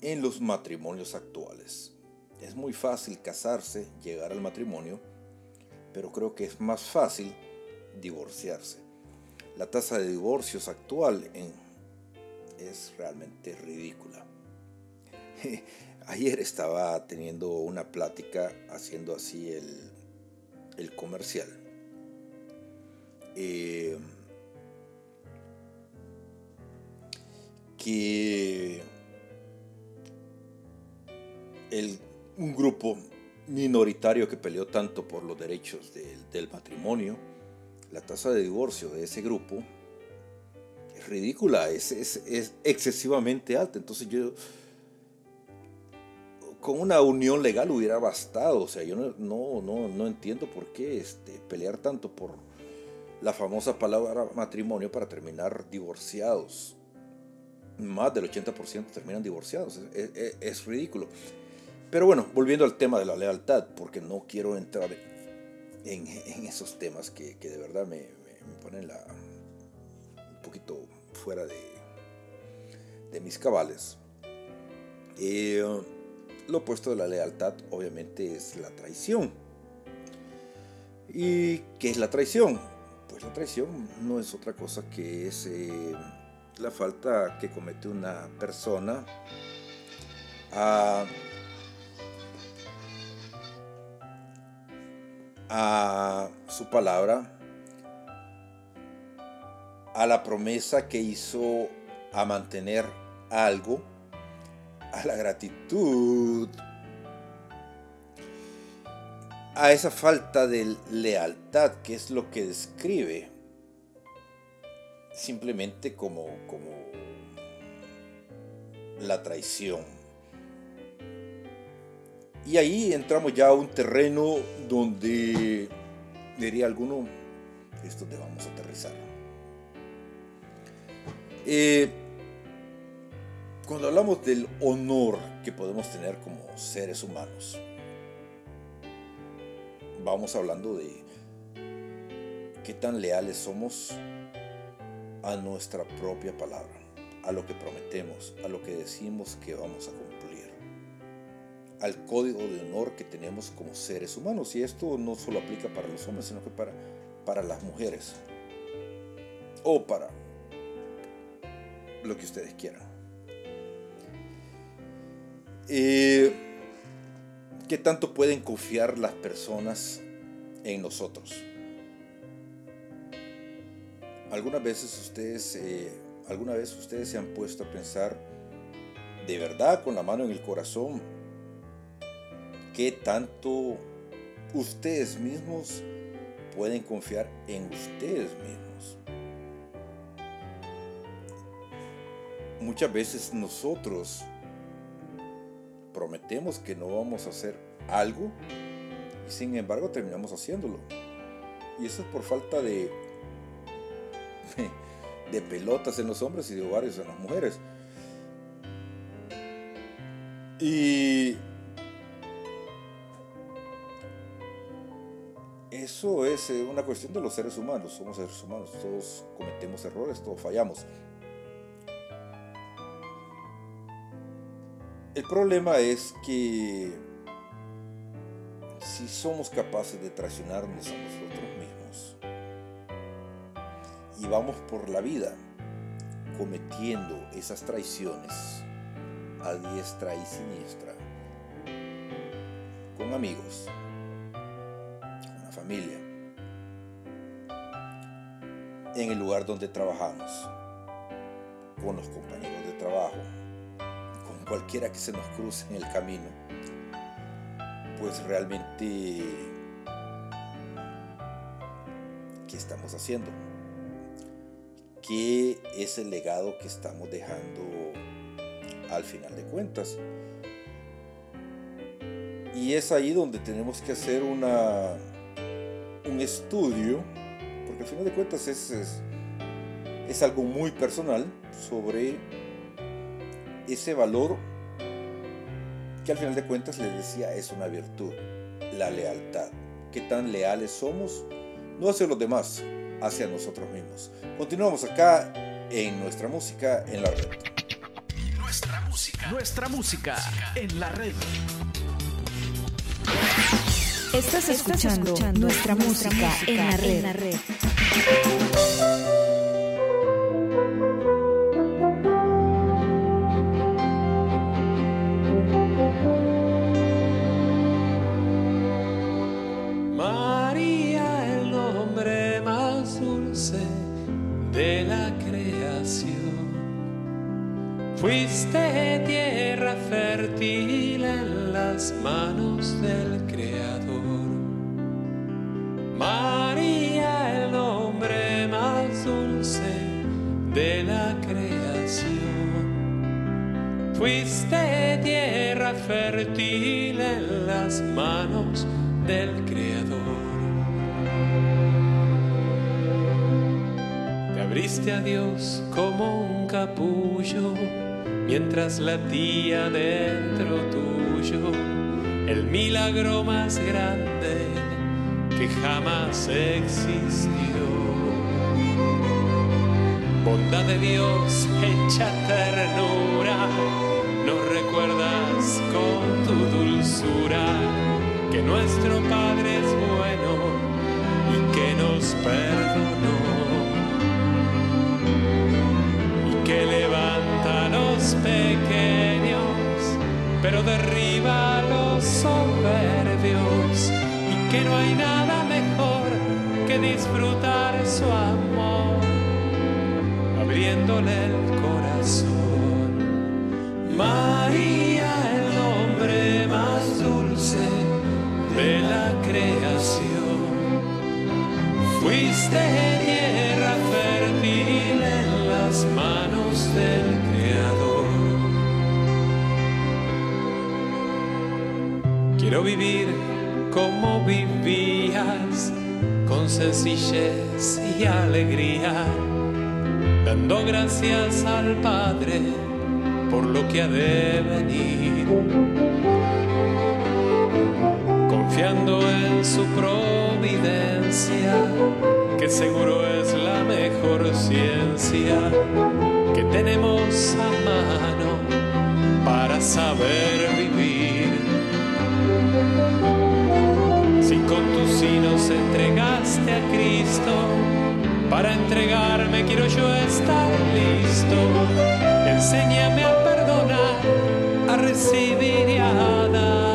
en los matrimonios actuales. Es muy fácil casarse, llegar al matrimonio, pero creo que es más fácil divorciarse. La tasa de divorcios actual es realmente ridícula. Ayer estaba teniendo una plática haciendo así el, el comercial. Eh, que el- un grupo minoritario que peleó tanto por los derechos del, del matrimonio, la tasa de divorcio de ese grupo es ridícula, es, es- es excesivamente alta. Entonces yo, con una unión legal hubiera bastado. O sea, yo no, no, no, no entiendo por qué este, pelear tanto por la famosa palabra matrimonio para terminar divorciados. Más del 80% terminan divorciados. Es, ridículo. Pero bueno, volviendo al tema de la lealtad, porque no quiero entrar en, esos temas que, que de verdad me ponen la, un poquito fuera de, de mis cabales. Eh, lo opuesto de la lealtad obviamente es la traición. ¿Y qué es la traición? Pues la traición no es otra cosa que es eh, la falta que comete una persona a, a su palabra, a la promesa que hizo a mantener algo, a la gratitud, a esa falta de lealtad que es lo que describe simplemente como, como la traición. Y ahí entramos ya a un terreno donde, diría alguno, esto te vamos a aterrizar. Eh, cuando hablamos del honor que podemos tener como seres humanos, vamos hablando de qué tan leales somos a nuestra propia palabra, a lo que prometemos, a lo que decimos que vamos a cumplir, al código de honor que tenemos como seres humanos. Y esto no solo aplica para los hombres, sino que para, para las mujeres, o para lo que ustedes quieran. Eh, ¿Qué tanto pueden confiar las personas en nosotros? Algunas veces ustedes, eh, alguna vez ustedes se han puesto a pensar de verdad con la mano en el corazón qué tanto ustedes mismos pueden confiar en ustedes mismos. Muchas veces nosotros prometemos que no vamos a hacer algo y sin embargo terminamos haciéndolo. Y eso es por falta de, de pelotas en los hombres y de ovarios en las mujeres. Y eso es eh, una cuestión de los seres humanos. Somos seres humanos, todos cometemos errores, todos fallamos. El problema es que si somos capaces de traicionarnos a nosotros mismos y vamos por la vida cometiendo esas traiciones a diestra y siniestra con amigos, con la familia, en el lugar donde trabajamos, con los compañeros de trabajo, cualquiera que se nos cruce en el camino, pues realmente, ¿qué estamos haciendo? ¿Qué es el legado que estamos dejando al final de cuentas? Y es ahí donde tenemos que hacer una, un estudio, porque al final de cuentas es, es, es algo muy personal sobre ese valor que al final de cuentas les decía es una virtud, la lealtad. ¿Qué tan leales somos? No hacia los demás, hacia nosotros mismos. Continuamos acá en nuestra música en la red. Nuestra música. Nuestra música en la red. Estás escuchando, nuestra, música, en la red. En la red. A Dios como un capullo mientras latía dentro tuyo el milagro más grande que jamás existió. Bondad de Dios hecha ternura, nos recuerdas con tu dulzura que nuestro Padre pero derriba a los soberbios y que no hay nada mejor que disfrutar su amor, abriéndole el corazón. María, el nombre más dulce de la creación. Fuiste Quiero vivir como vivías, con sencillez y alegría, dando gracias al Padre por lo que ha de venir, confiando en su providencia, que seguro es la mejor ciencia que tenemos a mano para saber vivir. Entregaste a Cristo, para entregarme quiero yo estar listo. Enséñame a perdonar, a recibir y a dar.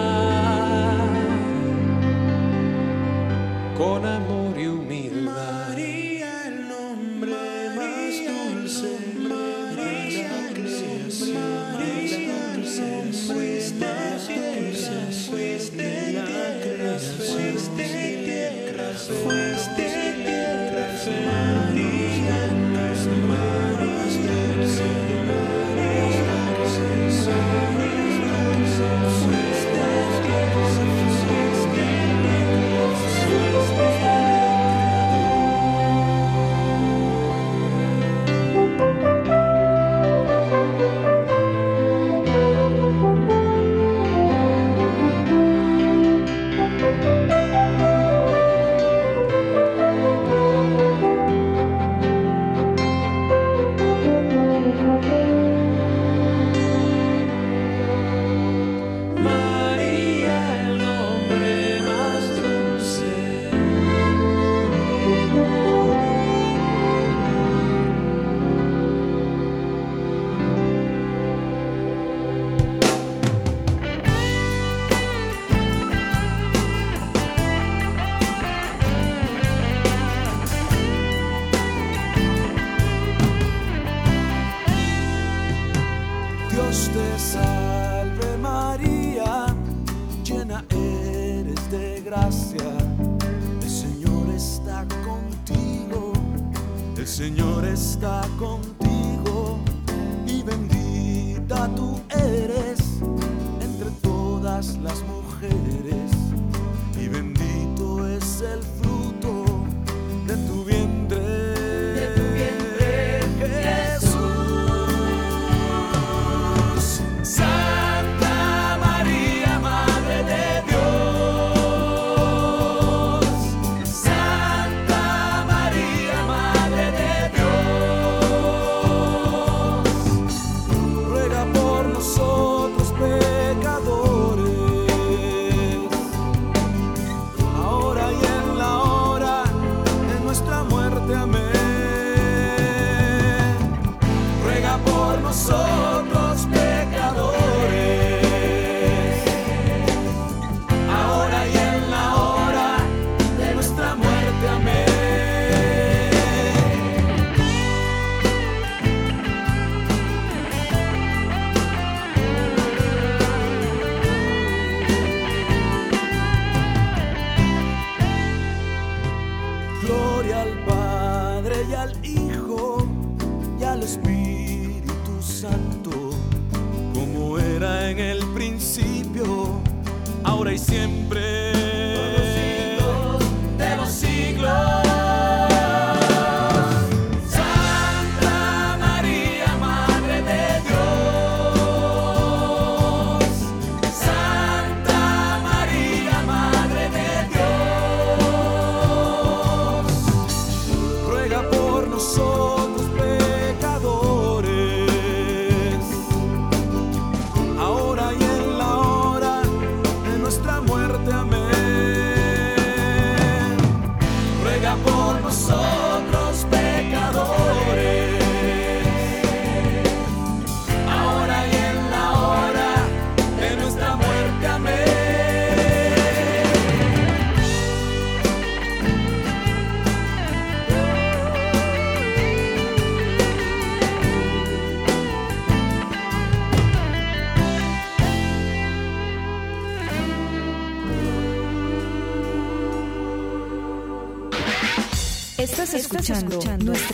Siempre.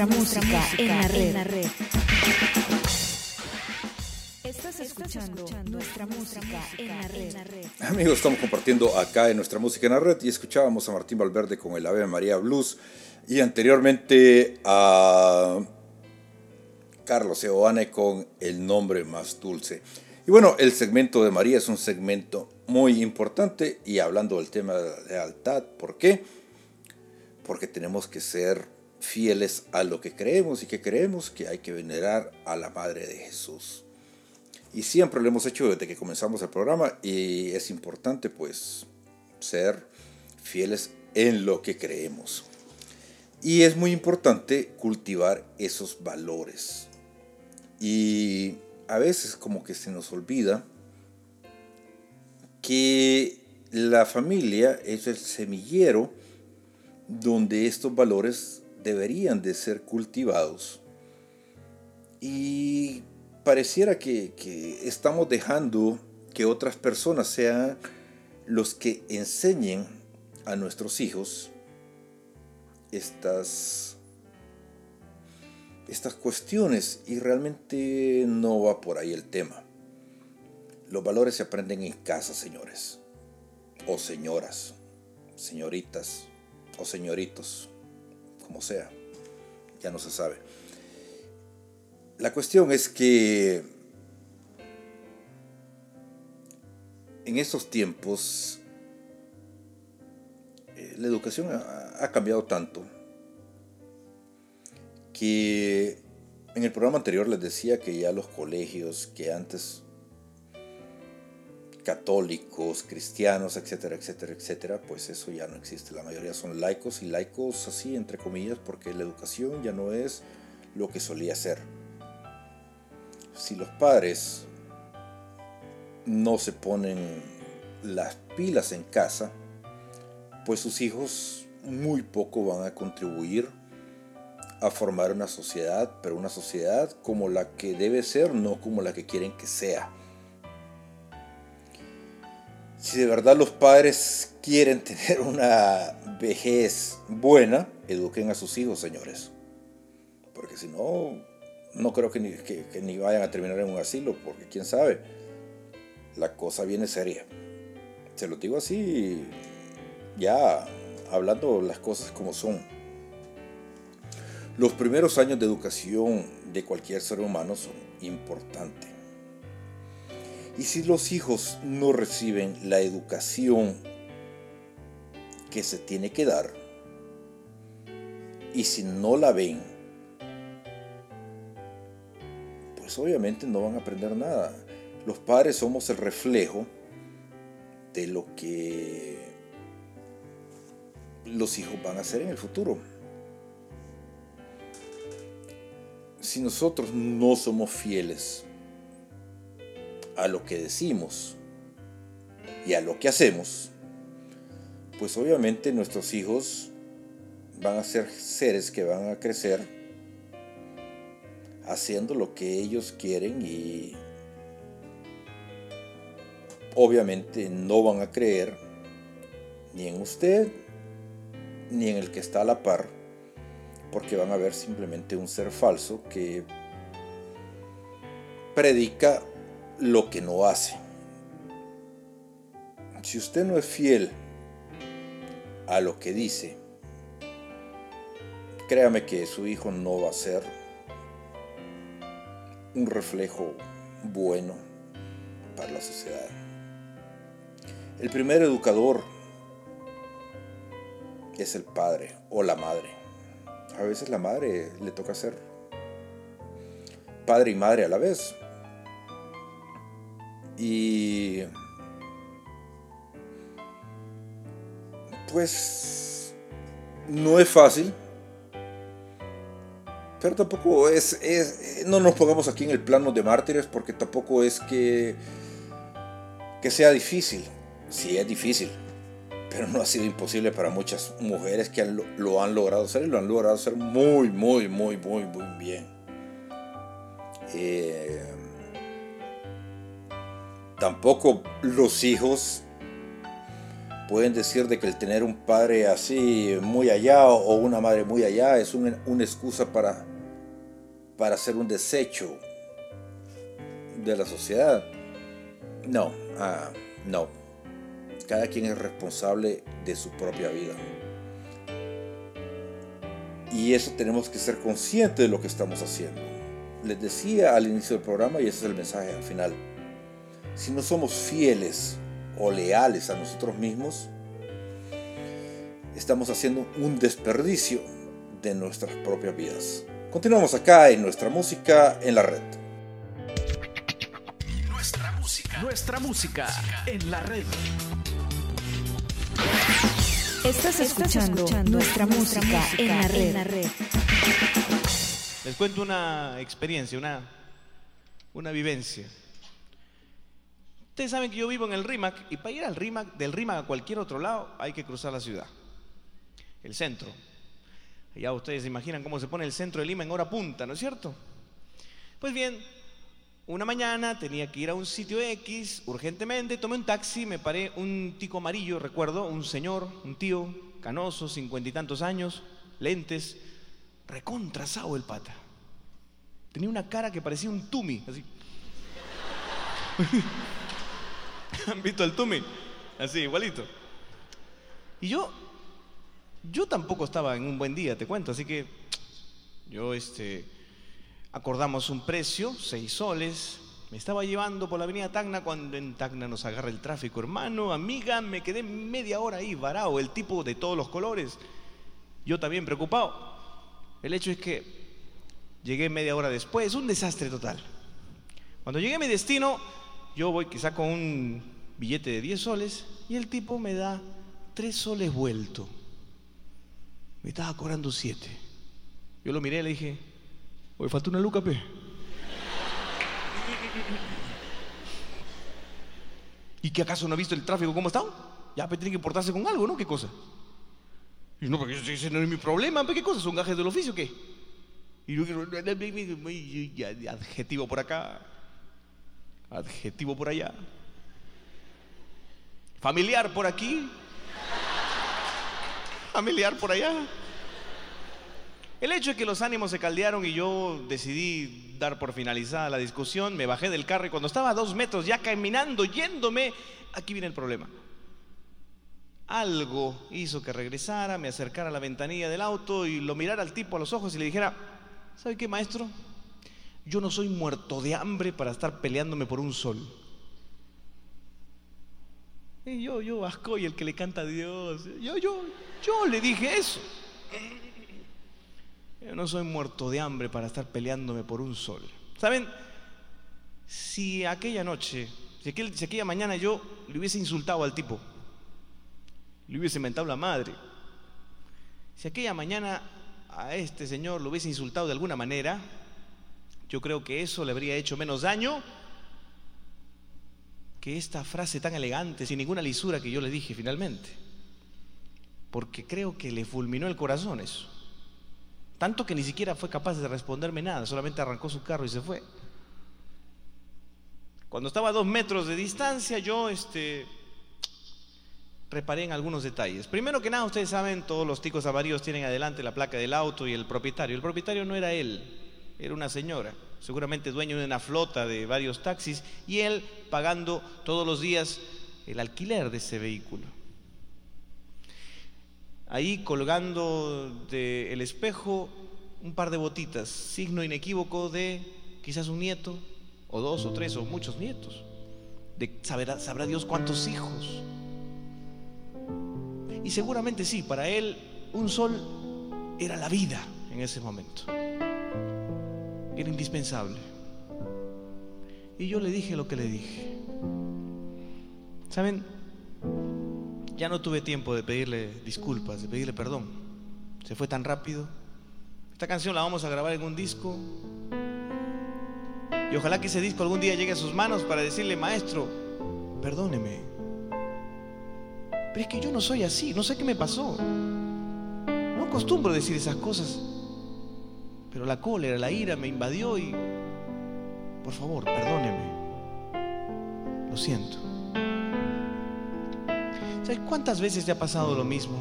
Nuestra, música, en la red. Estás escuchando nuestra música en la red. Amigos, estamos compartiendo acá en nuestra música en la red y escuchábamos a Martín Valverde con el Ave María Blues y anteriormente a Carlos Seoane con el nombre más dulce. Y bueno, el segmento de María es un segmento muy importante y hablando del tema de la lealtad, ¿por qué? Porque tenemos que ser fieles a lo que creemos y que creemos que hay que venerar a la Madre de Jesús. Y siempre lo hemos hecho desde que comenzamos el programa y es importante pues ser fieles en lo que creemos. Y es muy importante cultivar esos valores. Y a veces como que se nos olvida que la familia es el semillero donde estos valores deberían de ser cultivados. Y pareciera que, que estamos dejando que otras personas sean los que enseñen a nuestros hijos estas, estas cuestiones y realmente no va por ahí el tema. Los valores se aprenden en casa, señores, o señoras, señoritas, o señoritos, como sea, ya no se sabe. La cuestión es que en estos tiempos eh, la educación ha, ha cambiado tanto que en el programa anterior les decía que ya los colegios que antes católicos, cristianos, etcétera, etcétera, etcétera, pues eso ya no existe. La mayoría son laicos y laicos así, entre comillas, porque la educación ya no es lo que solía ser. Si los padres no se ponen las pilas en casa, pues sus hijos muy poco van a contribuir a formar una sociedad, pero una sociedad como la que debe ser, no como la que quieren que sea. Si de verdad los padres quieren tener una vejez buena, eduquen a sus hijos, señores. Porque si no, no creo que ni, vayan a terminar en un asilo, porque quién sabe, la cosa viene seria. Se lo digo así, ya hablando las cosas como son. Los primeros años de educación de cualquier ser humano son importantes. Y si los hijos no reciben la educación que se tiene que dar, y si no la ven, pues obviamente no van a aprender nada. Los padres somos el reflejo de lo que los hijos van a hacer en el futuro. Si nosotros no somos fieles a lo que decimos y a lo que hacemos, pues obviamente nuestros hijos van a ser seres que van a crecer haciendo lo que ellos quieren y obviamente no van a creer ni en usted ni en el que está a la par, porque van a ver simplemente un ser falso que predica lo que no hace. Si usted no es fiel a lo que dice, créame que su hijo no va a ser un reflejo bueno para la sociedad. El primer educador es el padre o la madre. A veces la madre le toca ser padre y madre a la vez. Y pues no es fácil. Pero tampoco es, es, no nos pongamos aquí en el plano de mártires porque tampoco es que, que sea difícil. Sí es difícil, pero no ha sido imposible para muchas mujeres que han, lo han logrado hacer y lo han logrado hacer muy, muy, muy, muy, muy bien. Eh, tampoco los hijos pueden decir de que el tener un padre así muy allá o una madre muy allá es un, una excusa para, para hacer un desecho de la sociedad. No, ah, no. Cada quien es responsable de su propia vida. Y eso tenemos que ser conscientes de lo que estamos haciendo. les decía al inicio del programa, y ese es el mensaje al final, si no somos fieles o leales a nosotros mismos, estamos haciendo un desperdicio de nuestras propias vidas. Continuamos acá en nuestra música en la red. Nuestra música. Nuestra música en la red. Estás escuchando, nuestra, música, en la red. Les cuento una experiencia, una, una vivencia. Ustedes saben que yo vivo en el RIMAC y para ir al RIMAC, del RIMAC a cualquier otro lado hay que cruzar la ciudad, el centro. Ya ustedes se imaginan cómo se pone el centro de Lima en hora punta, ¿no es cierto? Pues bien, una mañana tenía que ir a un sitio X urgentemente, tomé un taxi, me paré un tico amarillo, recuerdo, un señor, un tío, canoso, cincuenta y tantos años, lentes, recontrasado el pata. Tenía una cara que parecía un tumi, así. ¿Han visto el tumi? Así, igualito. Y yo, yo tampoco estaba en un buen día, te cuento, así que yo, este, acordamos un precio, seis soles. Me estaba llevando por la avenida Tacna cuando en Tacna nos agarra el tráfico, hermano, amiga, me quedé media hora ahí varado, el tipo de todos los colores. Yo también preocupado. El hecho es que llegué media hora después, un desastre total. Cuando llegué a mi destino, yo voy quizá con un billete de 10 soles y el tipo me da 3 soles vuelto. Me estaba cobrando 7. Yo lo miré y le dije, oye, falta una luca, pe. ¿Y que acaso no ha visto el tráfico cómo está? Ya, pe, tiene que portarse con algo, ¿no? ¿Qué cosa? Y no, porque ese no es mi problema, pe, ¿qué cosa? ¿Son gajes del oficio qué? Y yo adjetivo por acá, adjetivo por allá, familiar por aquí, familiar por allá. El hecho es que los ánimos se caldearon y yo decidí dar por finalizada la discusión, me bajé del carro y cuando estaba a dos metros ya caminando, yéndome, aquí viene el problema. Algo hizo que regresara, me acercara a la ventanilla del auto y lo mirara al tipo a los ojos y le dijera, ¿sabe qué, maestro? Yo no soy muerto de hambre para estar peleándome por un sol. Yo, yo, asco y el que le canta a Dios. Yo, yo, yo le dije eso. Yo no soy muerto de hambre para estar peleándome por un sol. ¿Saben? Si aquella noche, si, aquel- si aquella mañana yo le hubiese insultado al tipo, le hubiese mentado la madre, si aquella mañana a este señor lo hubiese insultado de alguna manera, yo creo que eso le habría hecho menos daño que esta frase tan elegante, sin ninguna lisura que yo le dije finalmente. Porque creo que le fulminó el corazón eso. Tanto que ni siquiera fue capaz de responderme nada, solamente arrancó su carro y se fue. Cuando estaba a dos metros de distancia, yo este, reparé en algunos detalles. Primero que nada, ustedes saben, todos los ticos amarillos tienen adelante la placa del auto y el propietario. El propietario no era él, era una señora, seguramente dueño de una flota de varios taxis, y él pagando todos los días el alquiler de ese vehículo. Ahí colgando del espejo un par de botitas, signo inequívoco de quizás un nieto, o dos, o tres, o muchos nietos. De sabrá, sabrá Dios cuántos hijos. Y seguramente sí, para él un sol era la vida en ese momento. Era indispensable. Y yo le dije lo que le dije. ¿Saben? Ya no tuve tiempo de pedirle disculpas, de pedirle perdón. Se fue tan rápido. Esta canción la vamos a grabar en un disco. Y ojalá que ese disco algún día llegue a sus manos para decirle, maestro, perdóneme. Pero es que yo no soy así, no sé qué me pasó. No acostumbro decir esas cosas. Pero la cólera, la ira me invadió y... Por favor, perdóneme. Lo siento. ¿Sabes cuántas veces te ha pasado lo mismo?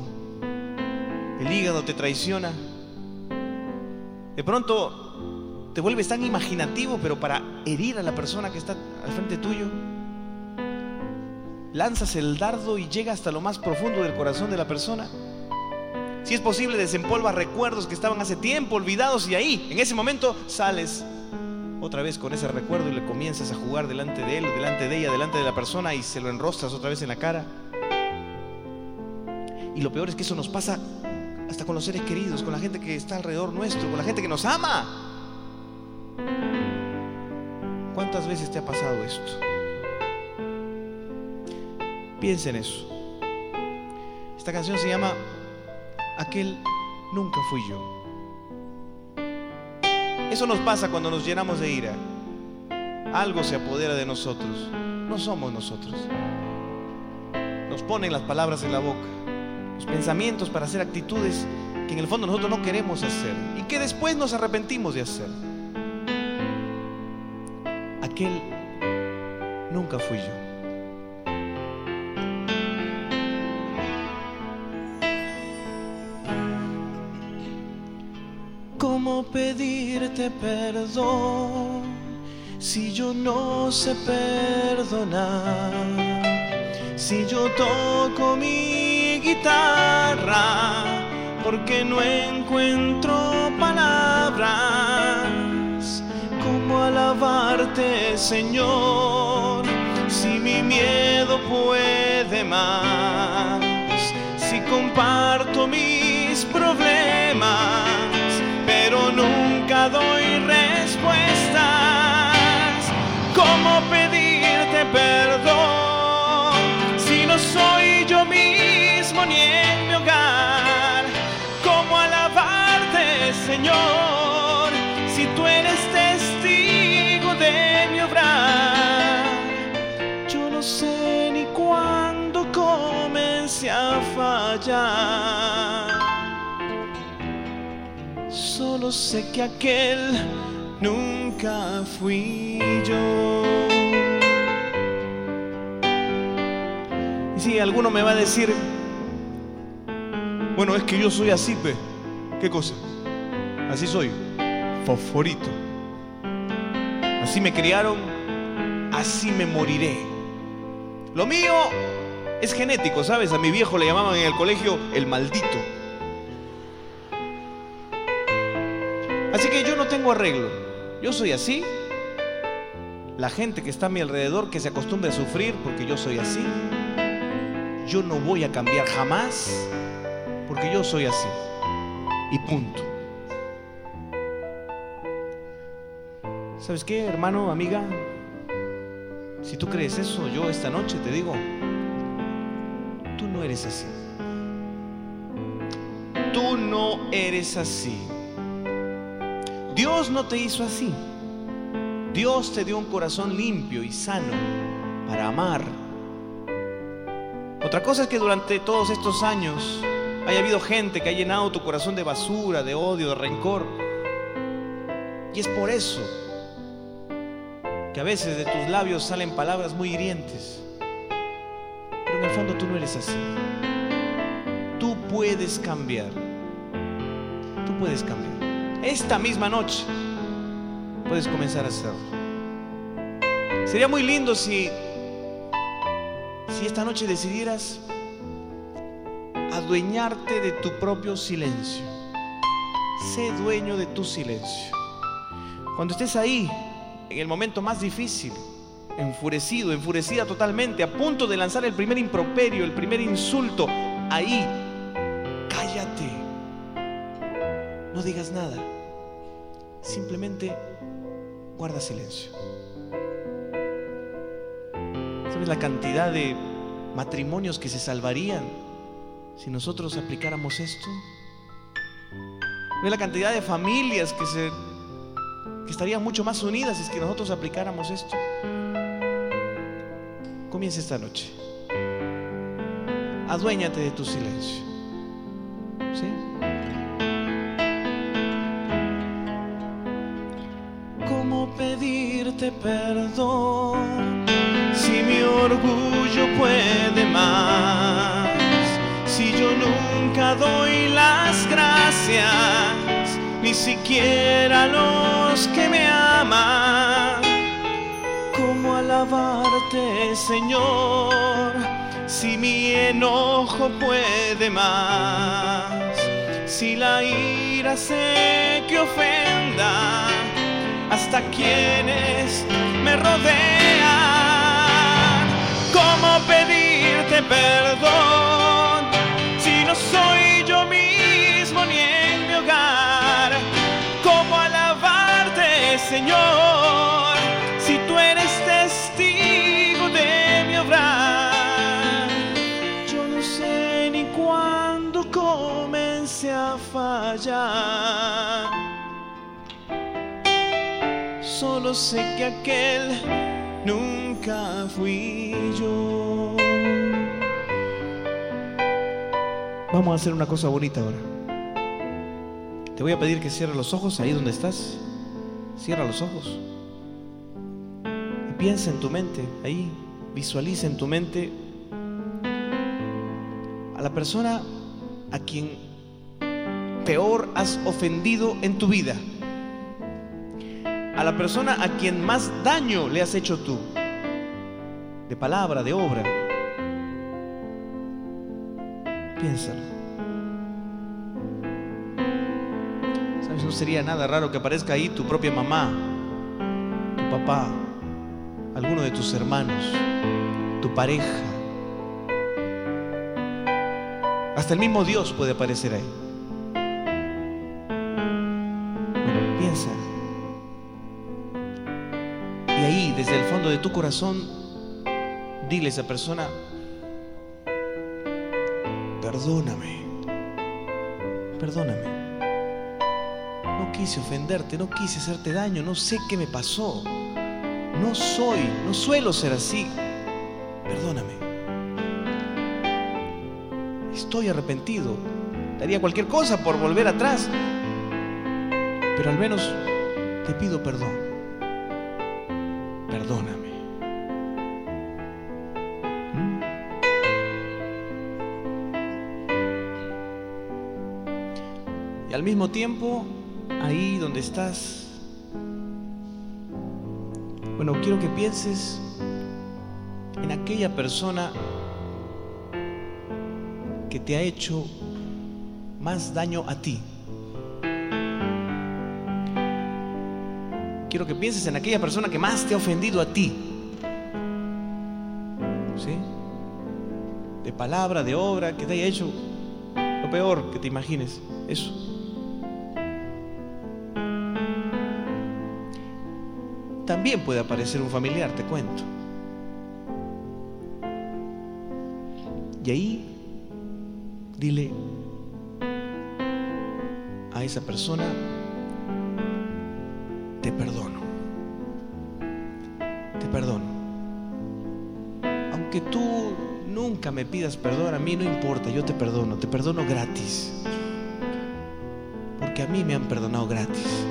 El hígado te traiciona. De pronto te vuelves tan imaginativo, pero para herir a la persona que está al frente tuyo. Lanzas el dardo y llega hasta lo más profundo del corazón de la persona. Si es posible, desempolvas recuerdos que estaban hace tiempo olvidados y ahí, en ese momento, sales otra vez con ese recuerdo y le comienzas a jugar delante de él, delante de ella, delante de la persona y se lo enrostras otra vez en la cara. Y lo peor es que eso nos pasa hasta con los seres queridos, con la gente que está alrededor nuestro, con la gente que nos ama. ¿Cuántas veces te ha pasado esto? Piensa en eso. Esta canción se llama Aquel nunca fui yo. Eso nos pasa cuando nos llenamos de ira. Algo se apodera de nosotros. No somos nosotros. Nos ponen las palabras en la boca, los pensamientos para hacer actitudes que en el fondo nosotros no queremos hacer y que después nos arrepentimos de hacer. Aquel nunca fui yo. Pedirte perdón si yo no sé perdonar? Si yo toco mi guitarra porque no encuentro palabras. ¿Cómo alabarte, Señor, si mi miedo puede más? Si comparto mis problemas nunca Sé que aquel nunca fui yo. Y si alguno me va a decir, bueno, es que yo soy así, pe. ¿Qué cosa? Así soy. Fosforito. Así me criaron, así me moriré. Lo mío es genético, ¿sabes? A mi viejo le llamaban en el colegio el maldito. Así que yo no tengo arreglo. Yo soy así. La gente que está a mi alrededor que se acostumbre a sufrir porque yo soy así. Yo no voy a cambiar jamás porque yo soy así. Y punto. ¿Sabes qué, hermano, amiga? Si tú crees eso, yo esta noche te digo, tú no eres así. Tú no eres así. Dios no te hizo así. Dios te dio un corazón limpio y sano para amar. Otra cosa es que durante todos estos años haya habido gente que ha llenado tu corazón de basura, de odio, de rencor. Y es por eso que a veces de tus labios salen palabras muy hirientes. Pero en el fondo tú no eres así. Tú puedes cambiar. Tú puedes cambiar. Esta misma noche puedes comenzar a hacerlo. Sería muy lindo si si esta noche decidieras adueñarte de tu propio silencio. Sé dueño de tu silencio. Cuando estés ahí, en el momento más difícil, enfurecido, enfurecida totalmente, a punto de lanzar el primer improperio, el primer insulto, ahí, No digas nada. Simplemente guarda silencio. ¿Sabes la cantidad de matrimonios que se salvarían si nosotros aplicáramos esto? ¿Ves la cantidad de familias que se que estarían mucho más unidas si nosotros aplicáramos esto? Comienza esta noche. Aduéñate de tu silencio. Pedirte perdón si mi orgullo puede más? Si yo nunca doy las gracias, ni siquiera a los que me aman. ¿Cómo alabarte, Señor, si mi enojo puede más? Si la ira sé que ofenda hasta quienes me rodean. ¿Cómo pedirte perdón si no soy yo mismo ni en mi hogar? ¿Cómo alabarte, Señor, si tú eres testigo de mi obrar? Yo no sé ni cuándo comencé a fallar. Sé que aquel nunca fui yo. Vamos a hacer una cosa bonita ahora. Te voy a pedir que cierres los ojos ahí donde estás. Cierra los ojos. Y piensa en tu mente, ahí. Visualiza en tu mente a la persona a quien peor has ofendido en tu vida. A la persona a quien más daño le has hecho tú. De palabra, de obra. Piénsalo. ¿Sabes? No sería nada raro que aparezca ahí tu propia mamá, tu papá, alguno de tus hermanos, tu pareja. Hasta el mismo Dios puede aparecer ahí. De tu corazón, dile a esa persona, perdóname, perdóname. No quise ofenderte, no quise hacerte daño, no sé qué me pasó. No soy, no suelo ser así. Perdóname. Estoy arrepentido. Daría cualquier cosa por volver atrás. Pero al menos te pido perdón. Al mismo tiempo, ahí donde estás, bueno, quiero que pienses en aquella persona que te ha hecho más daño a ti. Quiero que pienses en aquella persona que más te ha ofendido a ti. ¿Sí? De palabra, de obra, que te haya hecho lo peor que te imagines. Eso. También puede aparecer un familiar, te cuento. Y ahí dile a esa persona, te perdono. Te perdono. Aunque tú nunca me pidas perdón, a mí no importa, yo te perdono, te perdono gratis. Porque a mí me han perdonado gratis.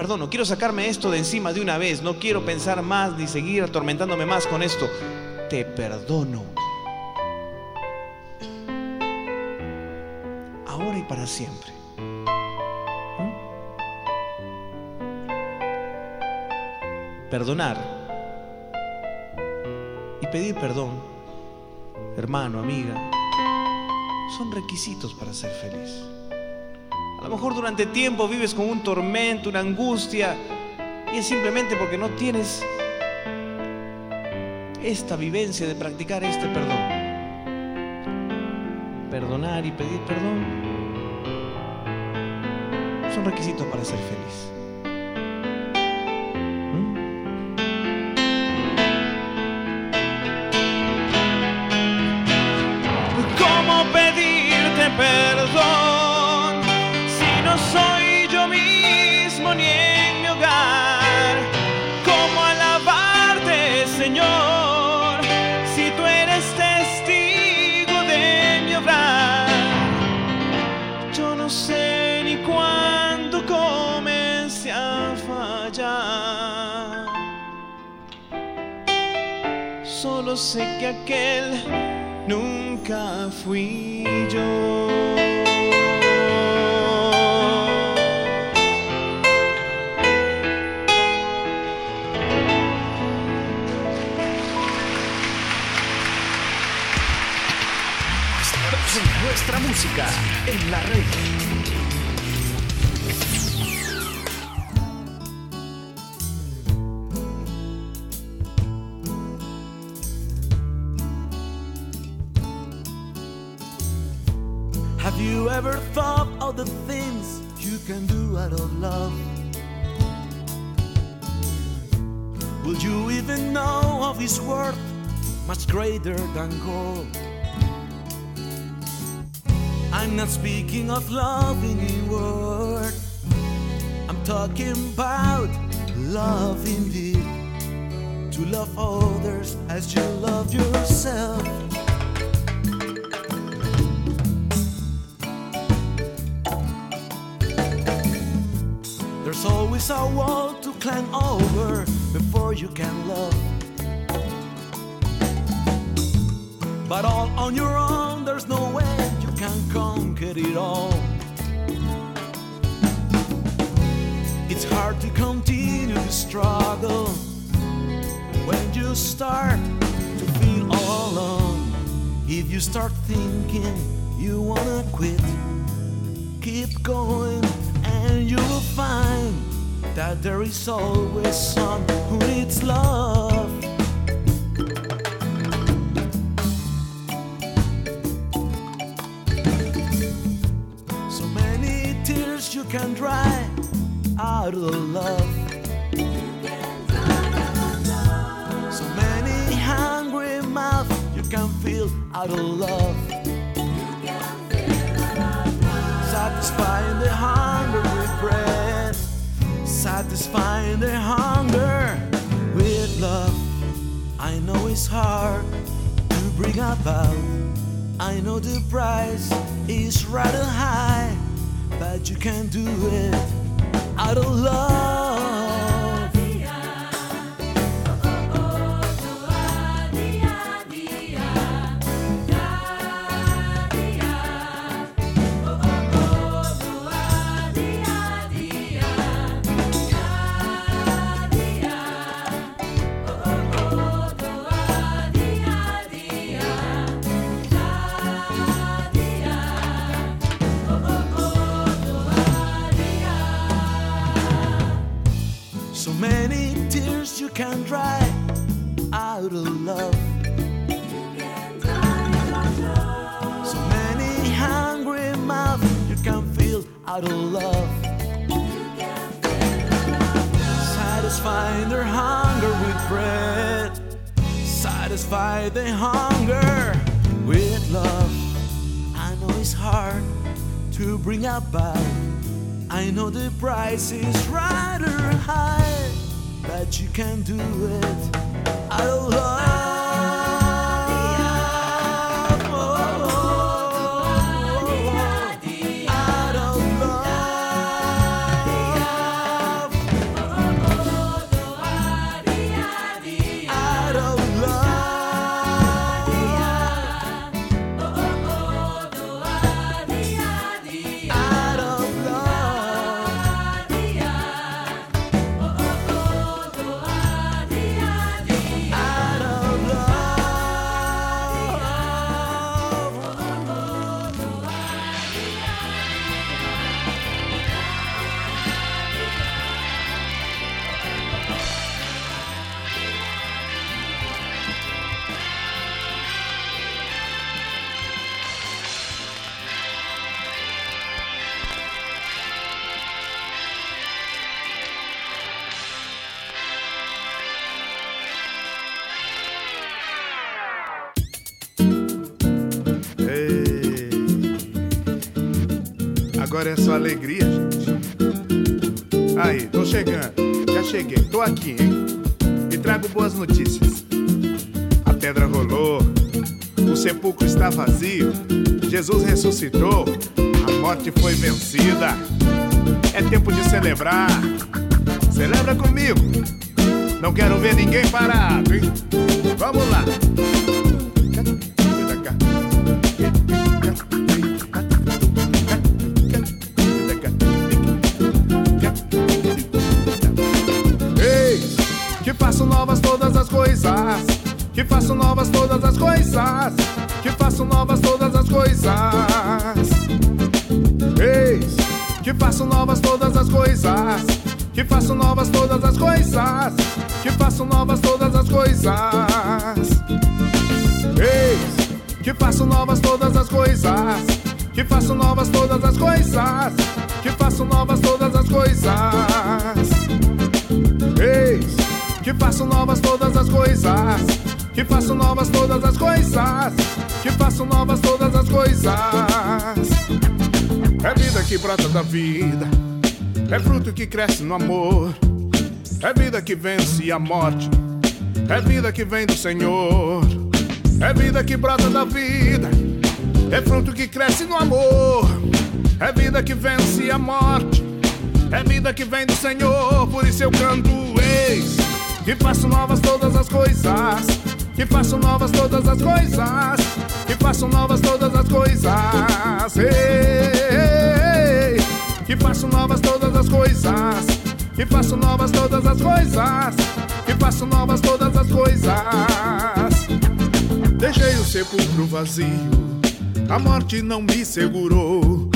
Perdono, quiero sacarme esto de encima de una vez, no quiero pensar más ni seguir atormentándome más con esto. Te perdono. Ahora y para siempre. Perdonar y pedir perdón, hermano, amiga, son requisitos para ser feliz. Lo mejor durante tiempo vives con un tormento, una angustia, y es simplemente porque no tienes esta vivencia de practicar este perdón. Perdonar y pedir perdón son requisitos para ser feliz. Solo sé que aquel nunca fui yo. Nuestra en la red. Have you ever thought of the things you can do out of love? Will you even know of his worth much greater than gold? I'm not speaking of love in word. I'm talking about love indeed. To love others as you love yourself. A wall to climb over before you can love. But all on your own, there's no way you can conquer it all. It's hard to continue the struggle when you start to feel all alone. If you start thinking you wanna quit, keep going and you will find that there is always someone who needs love. So many tears you can dry out of love. So many hungry mouths you can fill out of love. Satisfying the hunger with bread, satisfying their hunger with love. I know it's hard to bring about. I know the price is rather high, but you can do it out of love. I it's hard to bring about. I know the price is rather high, but you can do it of love. Agora é alegria, gente. Aí, tô chegando. Já cheguei, tô aqui, hein? E trago boas notícias. A pedra rolou, o sepulcro está vazio, Jesus ressuscitou, a morte foi vencida. É tempo de celebrar. Celebra comigo. Não quero ver ninguém parado, hein? Vamos lá. Faço novas todas as coisas, que faço novas todas as coisas. Eis que faço novas todas as coisas, que faço novas todas as coisas, que faço novas todas as coisas. Eis que faço novas todas as coisas, que faço novas todas as coisas, que faço novas todas as coisas. É vida que brota da vida, é fruto que cresce no amor, é vida que vence a morte, é vida que vem do Senhor, é vida que brota da vida, é fruto que cresce no amor, é vida que vence a morte, é vida que vem do Senhor, por isso eu canto eis, que faço novas todas as coisas, que faço novas todas as coisas, que faço novas todas as coisas, ei, que faço novas todas as coisas, que faço novas todas as coisas, que faço novas todas as coisas. Deixei o sepulcro vazio, a morte não me segurou.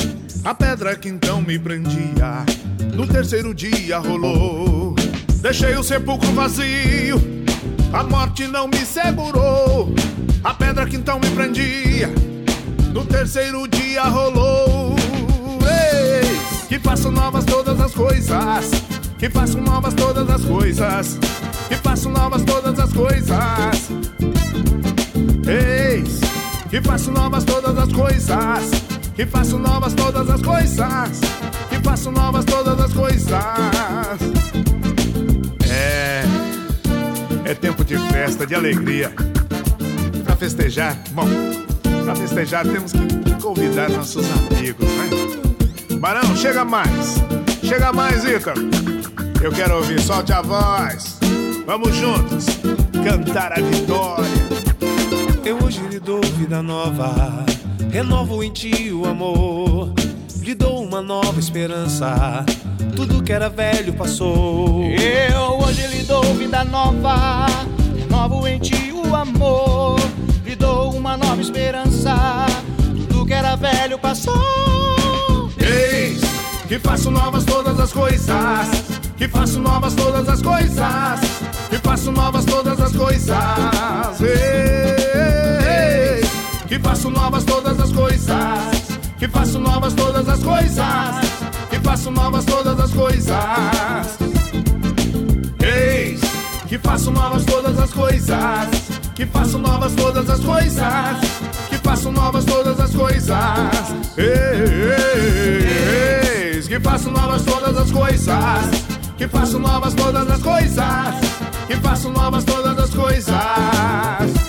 A pedra que então me prendia, no terceiro dia rolou. Deixei o sepulcro vazio, a morte não me segurou. A pedra que então me prendia, no terceiro dia rolou. Que faço novas todas as coisas, que faço novas todas as coisas, que faço novas todas as coisas. Eis que faço novas todas as coisas, que faço novas todas as coisas, que faço novas todas as coisas. É, é tempo de festa, de alegria. Pra festejar, bom, pra festejar temos que convidar nossos amigos, né? Barão, chega mais, chega mais, Ícaro. Eu quero ouvir, solte a voz. Vamos juntos cantar a vitória. Eu hoje lhe dou vida nova, renovo em ti o amor, lhe dou uma nova esperança. Tudo que era velho passou. Eu hoje lhe dou vida nova, renovo em ti o amor, lhe dou uma nova esperança. Tudo que era velho passou. Que faço novas todas as coisas, que faço novas todas as coisas, que faço novas todas as coisas. Eis que faço novas todas as coisas, que faço novas todas as coisas, que faço novas todas as coisas. Eis que faço novas todas as coisas, que faço novas todas as coisas, que faço novas todas as coisas. Eis que faço novas todas as coisas, que faço novas todas as coisas, que faço novas todas as coisas.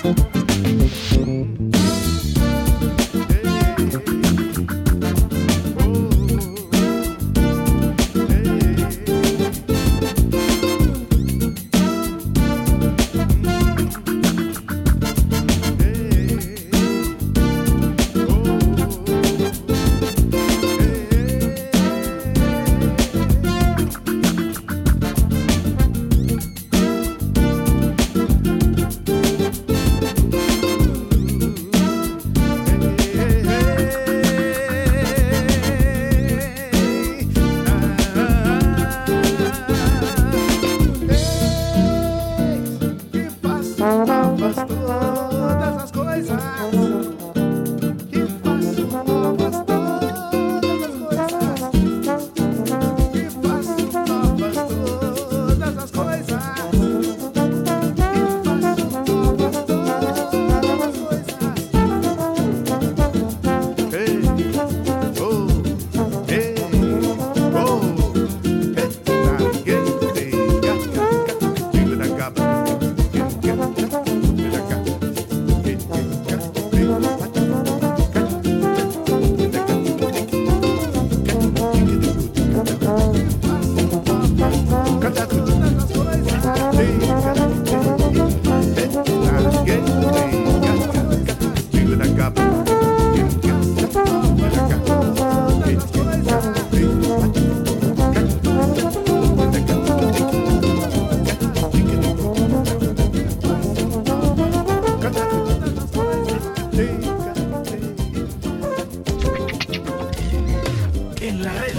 En la red,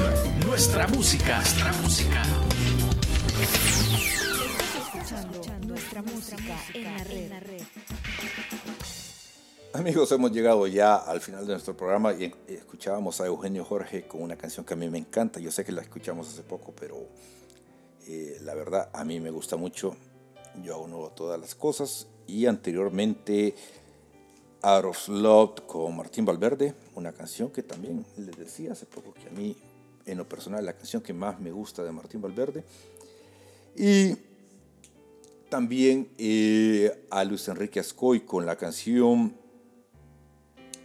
nuestra música. Nuestra música. nuestra música. Amigos, hemos llegado ya al final de nuestro programa y escuchábamos a Eugenio Jorge con una canción que a mí me encanta. Yo sé que la escuchamos hace poco, pero eh, la verdad a mí me gusta mucho. Yo hago nuevo todas las cosas. Y anteriormente Out of Love con Martín Valverde, una canción que también les decía hace poco que a mí, en lo personal, la canción que más me gusta de Martín Valverde. Y también eh, a Luis Enrique Ascoy con la canción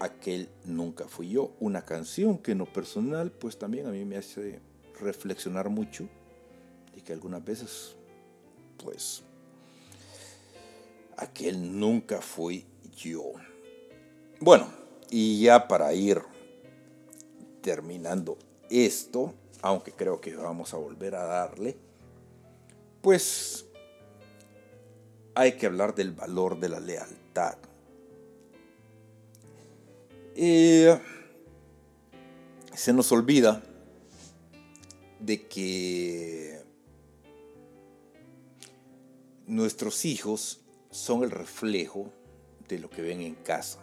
Aquel nunca fui yo, una canción que en lo personal pues también a mí me hace reflexionar mucho y que algunas veces pues aquel nunca fui yo. Bueno, y ya para ir terminando esto, aunque creo que vamos a volver a darle, pues hay que hablar del valor de la lealtad. Eh, se nos olvida de que nuestros hijos son el reflejo de lo que ven en casa.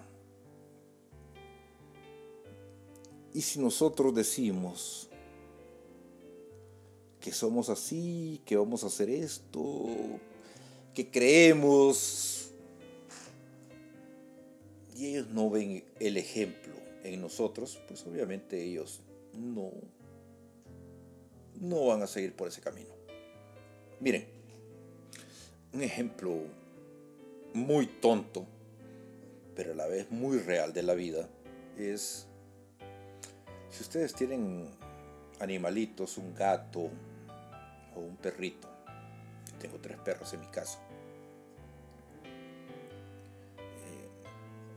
Y si nosotros decimos que somos así, que vamos a hacer esto, que creemos, y ellos no ven el ejemplo en nosotros, pues obviamente ellos no, no van a seguir por ese camino. Miren, un ejemplo muy tonto, pero a la vez muy real de la vida, es si ustedes tienen animalitos, un gato o un perrito, tengo tres perros en mi casa,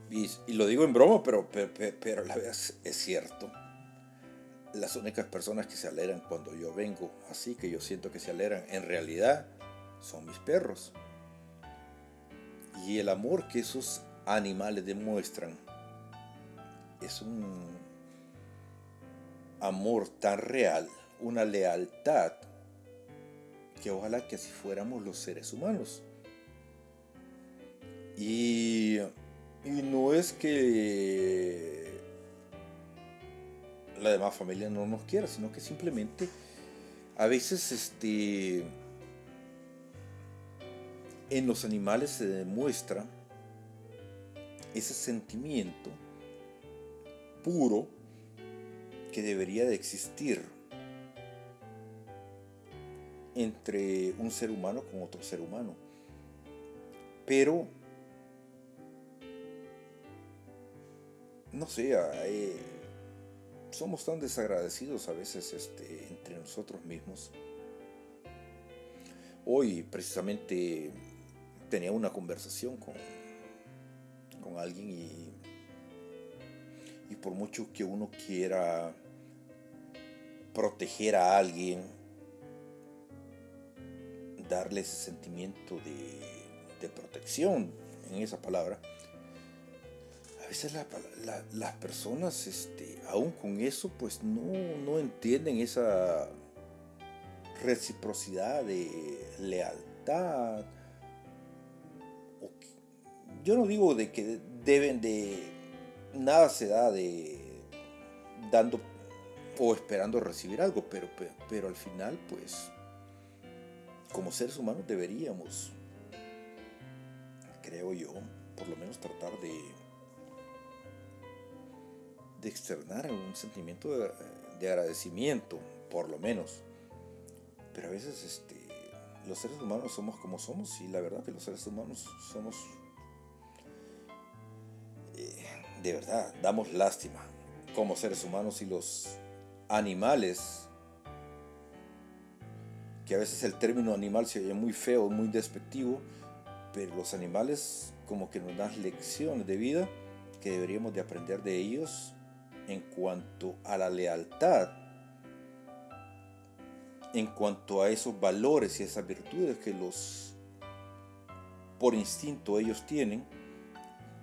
eh, y, lo digo en broma, pero, pero, pero la vez es cierto. Las únicas personas que se alegran cuando yo vengo, así que yo siento que se alegran, en realidad son mis perros. Y el amor que esos animales demuestran es un amor tan real, una lealtad, que ojalá que así fuéramos los seres humanos. Y, y no es que la demás familia no nos quiera, sino que simplemente a veces este en los animales se demuestra ese sentimiento puro que debería de existir entre un ser humano con otro ser humano. Pero, no sé, eh, somos tan desagradecidos a veces este, entre nosotros mismos. Hoy precisamente tenía una conversación con, con alguien y, y por mucho que uno quiera proteger a alguien, darle ese sentimiento de, protección en esa palabra, a veces la- la- las personas, este, aún con eso, pues no, no entienden esa reciprocidad de lealtad. Yo no digo de que deben de... Nada se da de dando o esperando recibir algo, pero, pe- pero al final, pues, como seres humanos deberíamos, creo yo, por lo menos tratar de, de externar un sentimiento de, de agradecimiento, por lo menos. Pero a veces este, los seres humanos somos como somos y la verdad que los seres humanos somos, eh, de verdad, damos lástima como seres humanos y los animales, que a veces el término animal se oye muy feo, muy despectivo, pero los animales como que nos dan lecciones de vida que deberíamos de aprender de ellos en cuanto a la lealtad, en cuanto a esos valores y esas virtudes que los por instinto ellos tienen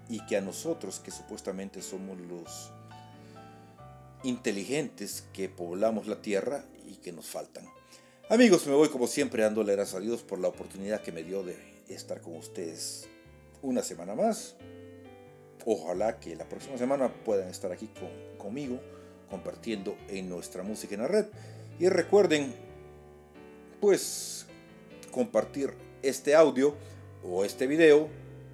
y que a nosotros que supuestamente somos los inteligentes que poblamos la tierra y que nos faltan. Amigos, me voy como siempre dándole gracias a Dios por la oportunidad que me dio de estar con ustedes una semana más. Ojalá que la próxima semana puedan estar aquí con, conmigo compartiendo en nuestra música en la red. Y recuerden, pues, compartir este audio o este video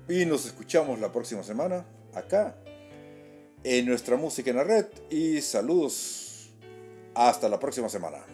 y nos escuchamos la próxima semana acá en nuestra música en la red y saludos hasta la próxima semana.